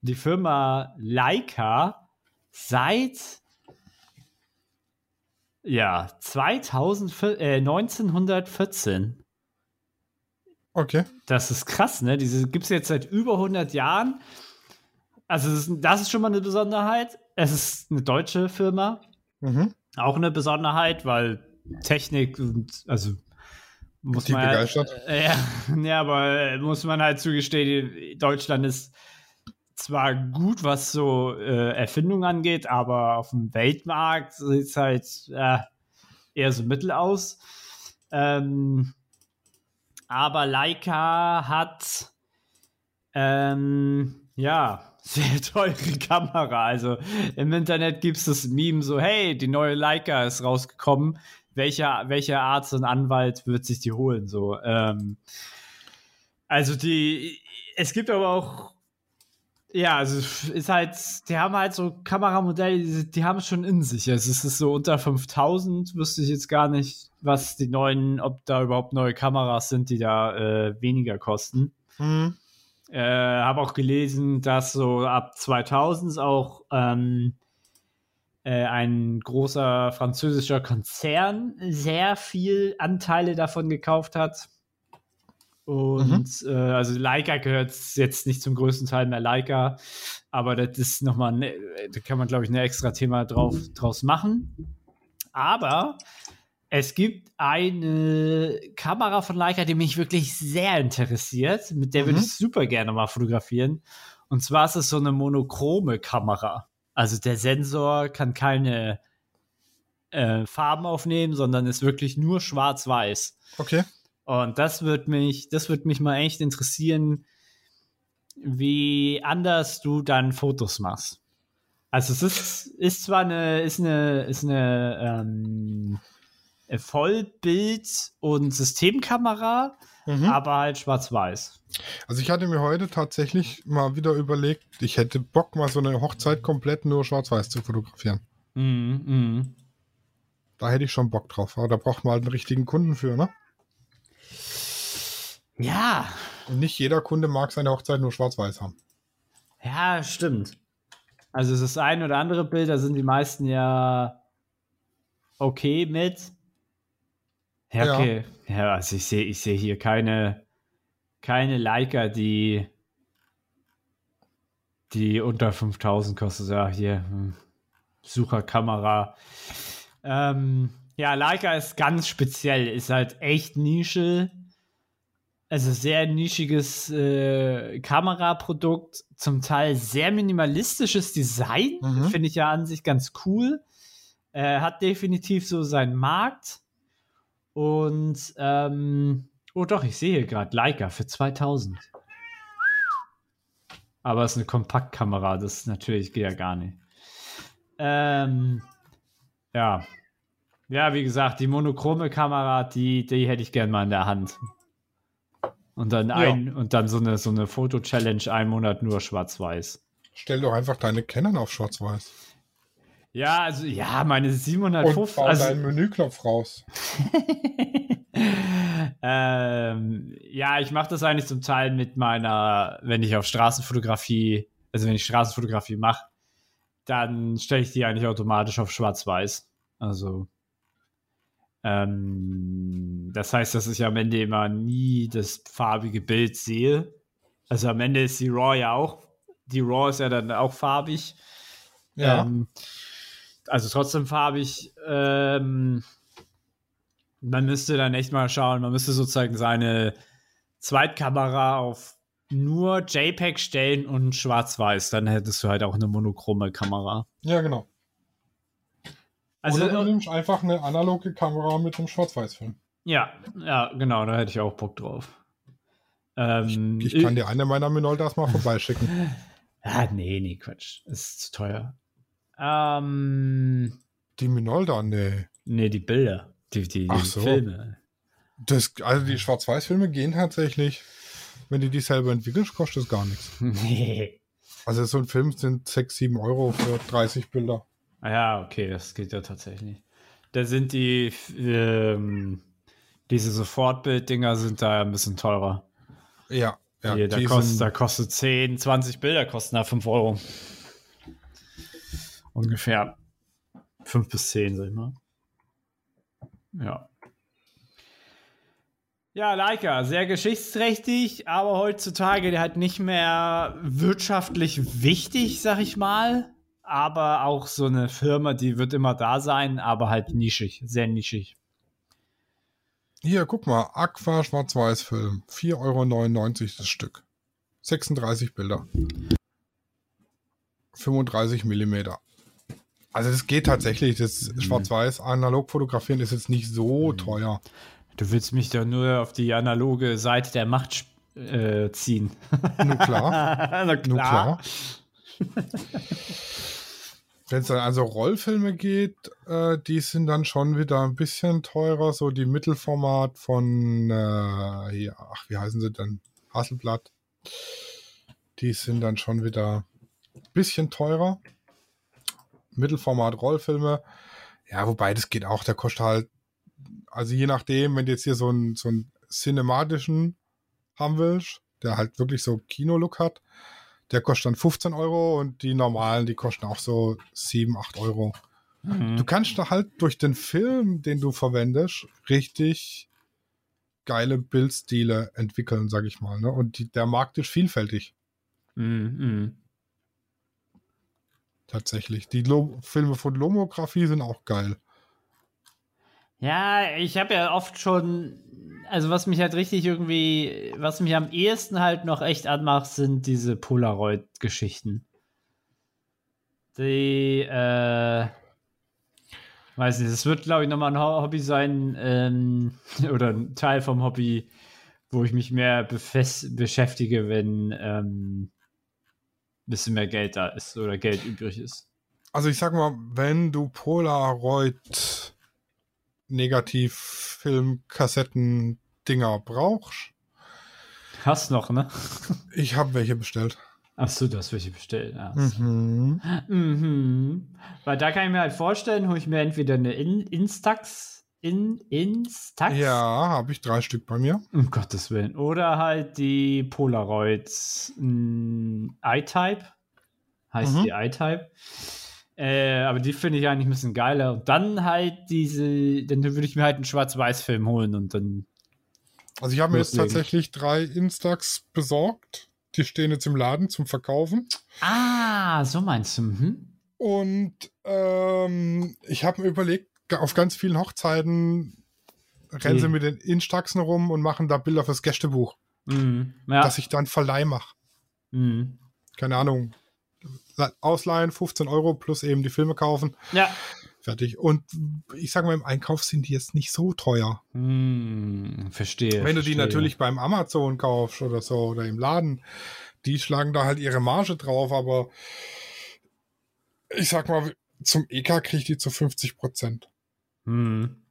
die Firma Leica seit ja 2004, äh, 1914. Okay. Das ist krass, ne? Diese gibt es jetzt seit über 100 Jahren. Also, das ist, das ist schon mal eine Besonderheit. Es ist eine deutsche Firma. Mhm. Auch eine Besonderheit, weil Technik und, also, muss Die man. begeistert. Äh, ja, ja, aber äh, muss man halt zugestehen, Deutschland ist zwar gut, was so äh, Erfindung angeht, aber auf dem Weltmarkt sieht es halt äh, eher so mittel aus. Ähm, aber Leica hat ähm, ja sehr teure Kamera. Also im Internet gibt es das Meme so, hey, die neue Leica ist rausgekommen. Welcher, welcher Arzt und Anwalt wird sich die holen? So, ähm, also die, es gibt aber auch ja, also es ist halt, die haben halt so Kameramodelle, die, die haben es schon in sich. Also es ist so unter 5000, wüsste ich jetzt gar nicht, was die neuen, ob da überhaupt neue Kameras sind, die da äh, weniger kosten. Mhm. Äh, habe auch gelesen, dass so ab 2000 auch ähm, äh, ein großer französischer Konzern sehr viel Anteile davon gekauft hat. Und äh, also Leica gehört jetzt nicht zum größten Teil mehr Leica, aber das ist nochmal, ne, da kann man glaube ich ein extra Thema drauf, draus machen. Aber es gibt eine Kamera von Leica, die mich wirklich sehr interessiert, mit der würde Mhm. ich super gerne mal fotografieren. Und zwar ist es so eine monochrome Kamera. Also der Sensor kann keine äh, Farben aufnehmen, sondern ist wirklich nur schwarz-weiß. Okay. Und das wird mich, das wird mich mal echt interessieren, wie anders du dann Fotos machst. Also es ist, ist zwar eine, ist eine, ist eine ähm, Vollbild- und Systemkamera, Mhm. aber halt schwarz-weiß. Also ich hatte mir heute tatsächlich mal wieder überlegt, ich hätte Bock, mal so eine Hochzeit komplett nur schwarz-weiß zu fotografieren. Mhm, mhm. Da hätte ich schon Bock drauf. Aber da braucht man halt einen richtigen Kunden für, ne? Ja, Und nicht jeder Kunde mag seine Hochzeit nur schwarz-weiß haben. ja, stimmt. Also das ein oder andere Bild, da sind die meisten ja okay mit. Ja, Ja. okay. Ja, also ich sehe ich sehe hier keine, keine Leica, die, die unter 5000 kostet. Ja, hier, hm, Sucherkamera. Ähm, ja, Leica ist ganz speziell, ist halt echt Nische. Also sehr nischiges äh, Kameraprodukt, zum Teil sehr minimalistisches Design, Mhm. finde ich ja an sich ganz cool. Äh, hat definitiv so seinen Markt. Und, ähm, oh doch, ich sehe hier gerade Leica für 2000. Aber es ist eine Kompaktkamera, das natürlich geht ja gar nicht. Ähm, ja. Ja, wie gesagt, die monochrome Kamera, die, die hätte ich gern mal in der Hand. Und dann ein, und dann so eine, so eine Foto-Challenge, ein Monat nur schwarz-weiß. Stell doch einfach deine Canon auf schwarz-weiß. Ja, also, ja, meine Und 750, bau also, deinen Menüknopf raus. ähm, ja, ich mache das eigentlich zum Teil mit meiner, wenn ich auf Straßenfotografie, also wenn ich Straßenfotografie mache, dann stelle ich die eigentlich automatisch auf Schwarz-Weiß. Also, ähm, das heißt, dass ich am Ende immer nie das farbige Bild sehe. Also am Ende ist die RAW ja auch, die RAW ist ja dann auch farbig. Ja. Ähm, also trotzdem farbig. Ähm, man müsste dann echt mal schauen, man müsste sozusagen seine, Zweitkamera auf nur JPEG stellen und schwarz-weiß. Dann hättest du halt auch eine monochrome Kamera. Ja, genau. Also, Oder du äh, nimmst einfach eine analoge Kamera mit einem Schwarz-Weiß-Film. ja, ja, genau, da hätte ich auch Bock drauf. Ähm, Ich kann dir eine meiner Minoltas mal vorbeischicken. Ah, nee, nee, Quatsch. Ist zu teuer. Ähm, Die Minolta, nee. nee, die Bilder. Die, die, die Ach so. Filme. Das, also die Schwarz-Weiß-Filme gehen tatsächlich, wenn du die selber entwickelst, kostet es gar nichts. Nee. Also so ein Film sind 6, 7 Euro für 30 Bilder. Ah Ja, okay, das geht ja tatsächlich. Da sind die, ähm, diese Sofortbild-Dinger sind da ein bisschen teurer. Ja, ja. Hier, da, kostet, da kostet 10, 20 Bilder kosten da 5 Euro. Ungefähr. 5 bis 10, sag ich mal. Ja. Ja, Leica, sehr geschichtsträchtig, aber heutzutage halt nicht mehr wirtschaftlich wichtig, sag ich mal. Aber auch so eine Firma, die wird immer da sein, aber halt nischig, sehr nischig. Hier, guck mal, Aqua Schwarz-Weiß-Film. 4,99 Euro das Stück. 36 Bilder. 35 Millimeter. Also das geht tatsächlich. Das Schwarz-Weiß analog fotografieren ist jetzt nicht so teuer. Du willst mich doch nur auf die analoge Seite der Macht äh, ziehen. Nur klar. Na Nur klar. Wenn es dann also Rollfilme geht, äh, die sind dann schon wieder ein bisschen teurer. So die Mittelformat von, äh, hier, ach, wie heißen sie denn? Hasselblatt. Die sind dann schon wieder ein bisschen teurer. Mittelformat Rollfilme. Ja, wobei das geht auch. Der kostet halt, also je nachdem, wenn du jetzt hier so einen, so einen cinematischen haben willst, der halt wirklich so Kino-Look hat, der kostet dann 15 Euro und die normalen, die kosten auch so 7, 8 Euro. Mhm. Du kannst da halt durch den Film, den du verwendest, richtig geile Bildstile entwickeln, sag ich mal. Ne? Und die, der Markt ist vielfältig, Mhm. tatsächlich. Die Lo Filme von Lomografie sind auch geil. Ja, ich habe ja oft schon, also was mich halt richtig irgendwie, was mich am ehesten halt noch echt anmacht, sind diese Polaroid-Geschichten. Die, äh, weiß nicht, es wird, glaube ich, nochmal ein Ho- Hobby sein, ähm, oder ein Teil vom Hobby, wo ich mich mehr beschäftige, wenn ähm, ein bisschen mehr Geld da ist oder Geld übrig ist. Also ich sag mal, wenn du Polaroid Negativfilm-Kassetten-Dinger brauchst, Hast noch, ne? ich habe welche bestellt. Achso, du hast welche bestellt. Ja. Mhm. Mhm. Weil da kann ich mir halt vorstellen, hole ich mir entweder eine In Instax, In Instax, Ja, habe ich drei Stück bei mir. um Gottes Willen, oder halt die Polaroids mm, I-Type, heißt Mhm. die I-Type. Äh, aber die finde ich eigentlich ein bisschen geiler. Und dann halt diese, dann würde ich mir halt einen Schwarz-Weiß-Film holen und dann. Also ich habe mir jetzt tatsächlich drei Instax besorgt. Die stehen jetzt im Laden zum Verkaufen. Ah, so meinst du. Mhm. Und ähm, ich habe mir überlegt, auf ganz vielen Hochzeiten rennen sie mit den Instaxen rum und machen da Bilder fürs Gästebuch, Mhm. Ja. dass ich dann Verleih mache. mhm. Keine Ahnung. Ausleihen, 15 Euro plus eben die Filme kaufen. ja. Fertig. Und ich sage mal, im Einkauf sind die jetzt nicht so teuer. Hm, verstehe. Wenn du die verstehe. natürlich beim Amazon kaufst oder so oder im Laden, die schlagen da halt ihre Marge drauf, aber ich sag mal, zum EK kriege ich die zu 50 Prozent. Hm.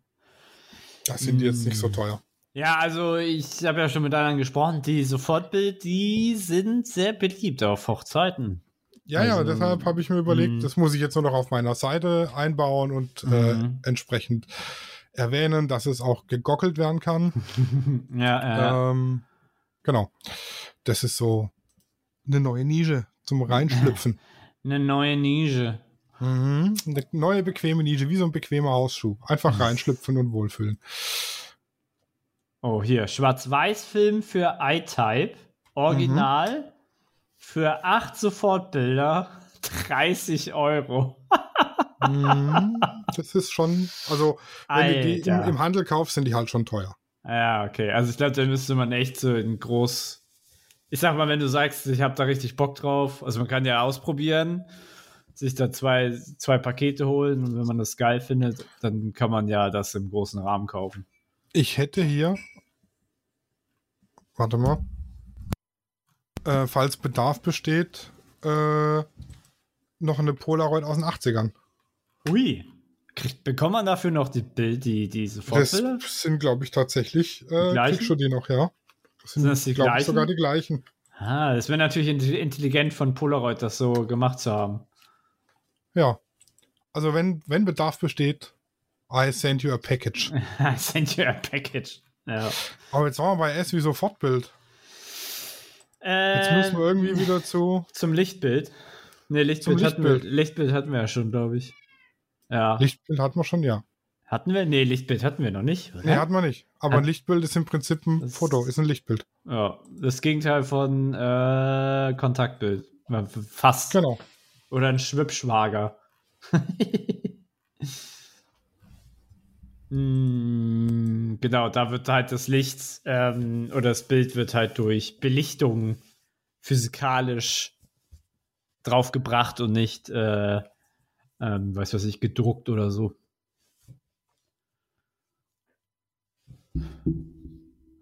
Da sind die jetzt nicht so Mm. teuer. Ja, also ich habe ja schon mit anderen gesprochen, die Sofortbild, die sind sehr beliebt auf Hochzeiten. Ja, ja, Also, deshalb habe ich mir überlegt, mm. das muss ich jetzt nur noch auf meiner Seite einbauen und äh, Mhm. entsprechend erwähnen, dass es auch gegockelt werden kann. ja, ja. Ähm, genau. Das ist so eine neue Nische zum Reinschlüpfen. Eine neue Nische. Mhm. Eine neue bequeme Nische, wie so ein bequemer Hausschuh. Einfach reinschlüpfen und wohlfühlen. Oh, hier, Schwarz-Weiß-Film für iType. Original für acht Sofortbilder 30 Euro. Mhm. Das ist schon, also wenn du die im, im Handel kaufst, sind die halt schon teuer. Ja, okay. Also ich glaube, da müsste man echt so in groß. Ich sag mal, wenn du sagst, ich habe da richtig Bock drauf, also man kann ja ausprobieren, sich da zwei, zwei Pakete holen und wenn man das geil findet, dann kann man ja das im großen Rahmen kaufen. Ich hätte hier. Warte mal. Äh, falls Bedarf besteht, äh, noch eine Polaroid aus den 80ern. Ui. Kriegt, bekommt man dafür noch die Bild, die, diese Das Fortbilder? sind, glaube ich, tatsächlich äh, kriegst du die noch, ja. Das sind, Sind das die glaube ich, gleichen? sogar die gleichen. Ah, das wäre natürlich int- intelligent von Polaroid, das so gemacht zu haben. Ja. Also wenn, wenn Bedarf besteht, I send you a package. Send you a package. Ja. Aber jetzt waren wir bei S wie Sofortbild. Äh, müssen wir irgendwie wieder zu Zum Lichtbild. Ne, Lichtbild, Zum Hatten wir, Lichtbild. Lichtbild hatten wir ja schon, glaube ich. Ja. Lichtbild hatten wir schon, ja. hatten wir? Ne, Lichtbild hatten wir noch nicht. Nee, hatten wir nicht. Aber Hat- ein Lichtbild ist im Prinzip ein Das- Foto, ist ein Lichtbild. ja, das Gegenteil von äh, Kontaktbild. Fast. Genau. Oder ein Schwippschwager. Mm, genau, da wird halt das Licht ähm, oder das Bild wird halt durch Belichtung physikalisch draufgebracht und nicht, äh, ähm, weiß was ich, gedruckt oder so.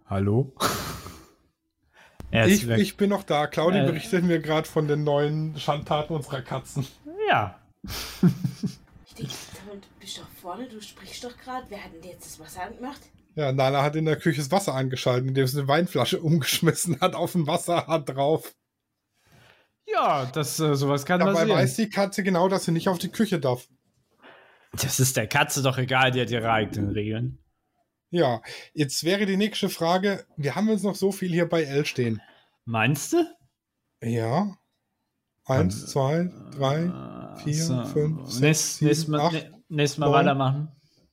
Hallo? Ich, ich bin noch da. Claudia Äh. berichtet mir gerade von den neuen Schandtaten unserer Katzen. ja. Vorne, du sprichst doch gerade. Wer hat denn jetzt das Wasser angemacht? Ja, Nala hat in der Küche das Wasser angeschaltet, indem sie eine Weinflasche umgeschmissen hat auf ein Wasserhahn drauf. Ja, das, äh, sowas kann Dabei passieren. weiß die Katze genau, dass sie nicht auf die Küche darf. Das ist der Katze doch egal, die hat ihre eigenen Regeln. Ja, jetzt wäre die nächste Frage, wir haben jetzt noch so viel hier bei L stehen. Meinst du? Ja. Eins, zwei, drei, vier, fünf, sechs, nächstes, sieben, nächstes Mal, acht, nächstes Mal neun. weitermachen.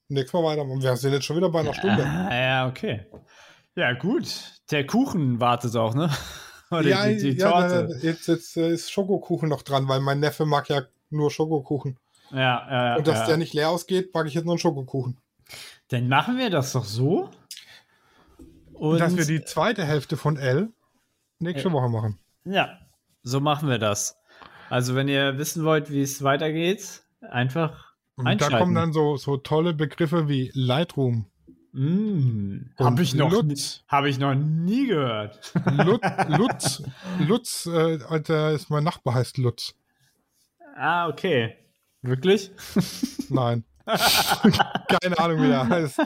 nächstes Mal weitermachen. Wir sind jetzt schon wieder bei einer Stunde. Ja, okay. Ja, gut. Der Kuchen wartet auch, ne? Oder ja, die, die ja, Torte. jetzt, jetzt äh, ist Schokokuchen noch dran, weil mein Neffe mag ja nur Schokokuchen. Ja, ja, ja. Und dass ja. der nicht leer ausgeht, packe ich jetzt noch einen Schokokuchen. Dann machen wir das doch so. Und dass wir die zweite Hälfte von L nächste Woche machen. ja, so machen wir das. Also, wenn ihr wissen wollt, wie es weitergeht, einfach Und da kommen dann so, so tolle Begriffe wie Lightroom, Mm, habe ich, noch Lutz. hab ich noch nie gehört. Lutz, Lutz, Lutz äh, der ist mein Nachbar, heißt Lutz. ah, okay. Wirklich? Nein. Keine Ahnung, wie der heißt.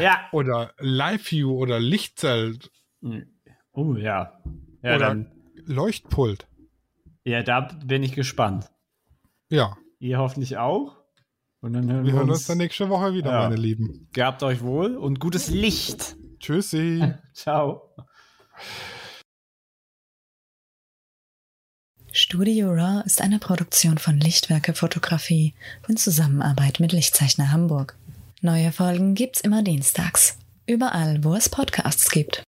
Ja. Oder Live-View oder Lichtzelt Oh, ja. Ja, Oder- dann, Leuchtpult. ja, da bin ich gespannt. Ja, Ihr hoffentlich auch. Und dann hören wir wir, hören uns. uns dann nächste Woche wieder, Ja. meine Lieben. Gehabt euch wohl und gutes Licht. Tschüssi. Ciao. Studio Raw ist eine Produktion von Lichtwerke Fotografie in Zusammenarbeit mit Lichtzeichner Hamburg. Neue Folgen gibt's immer dienstags. Überall, wo es Podcasts gibt.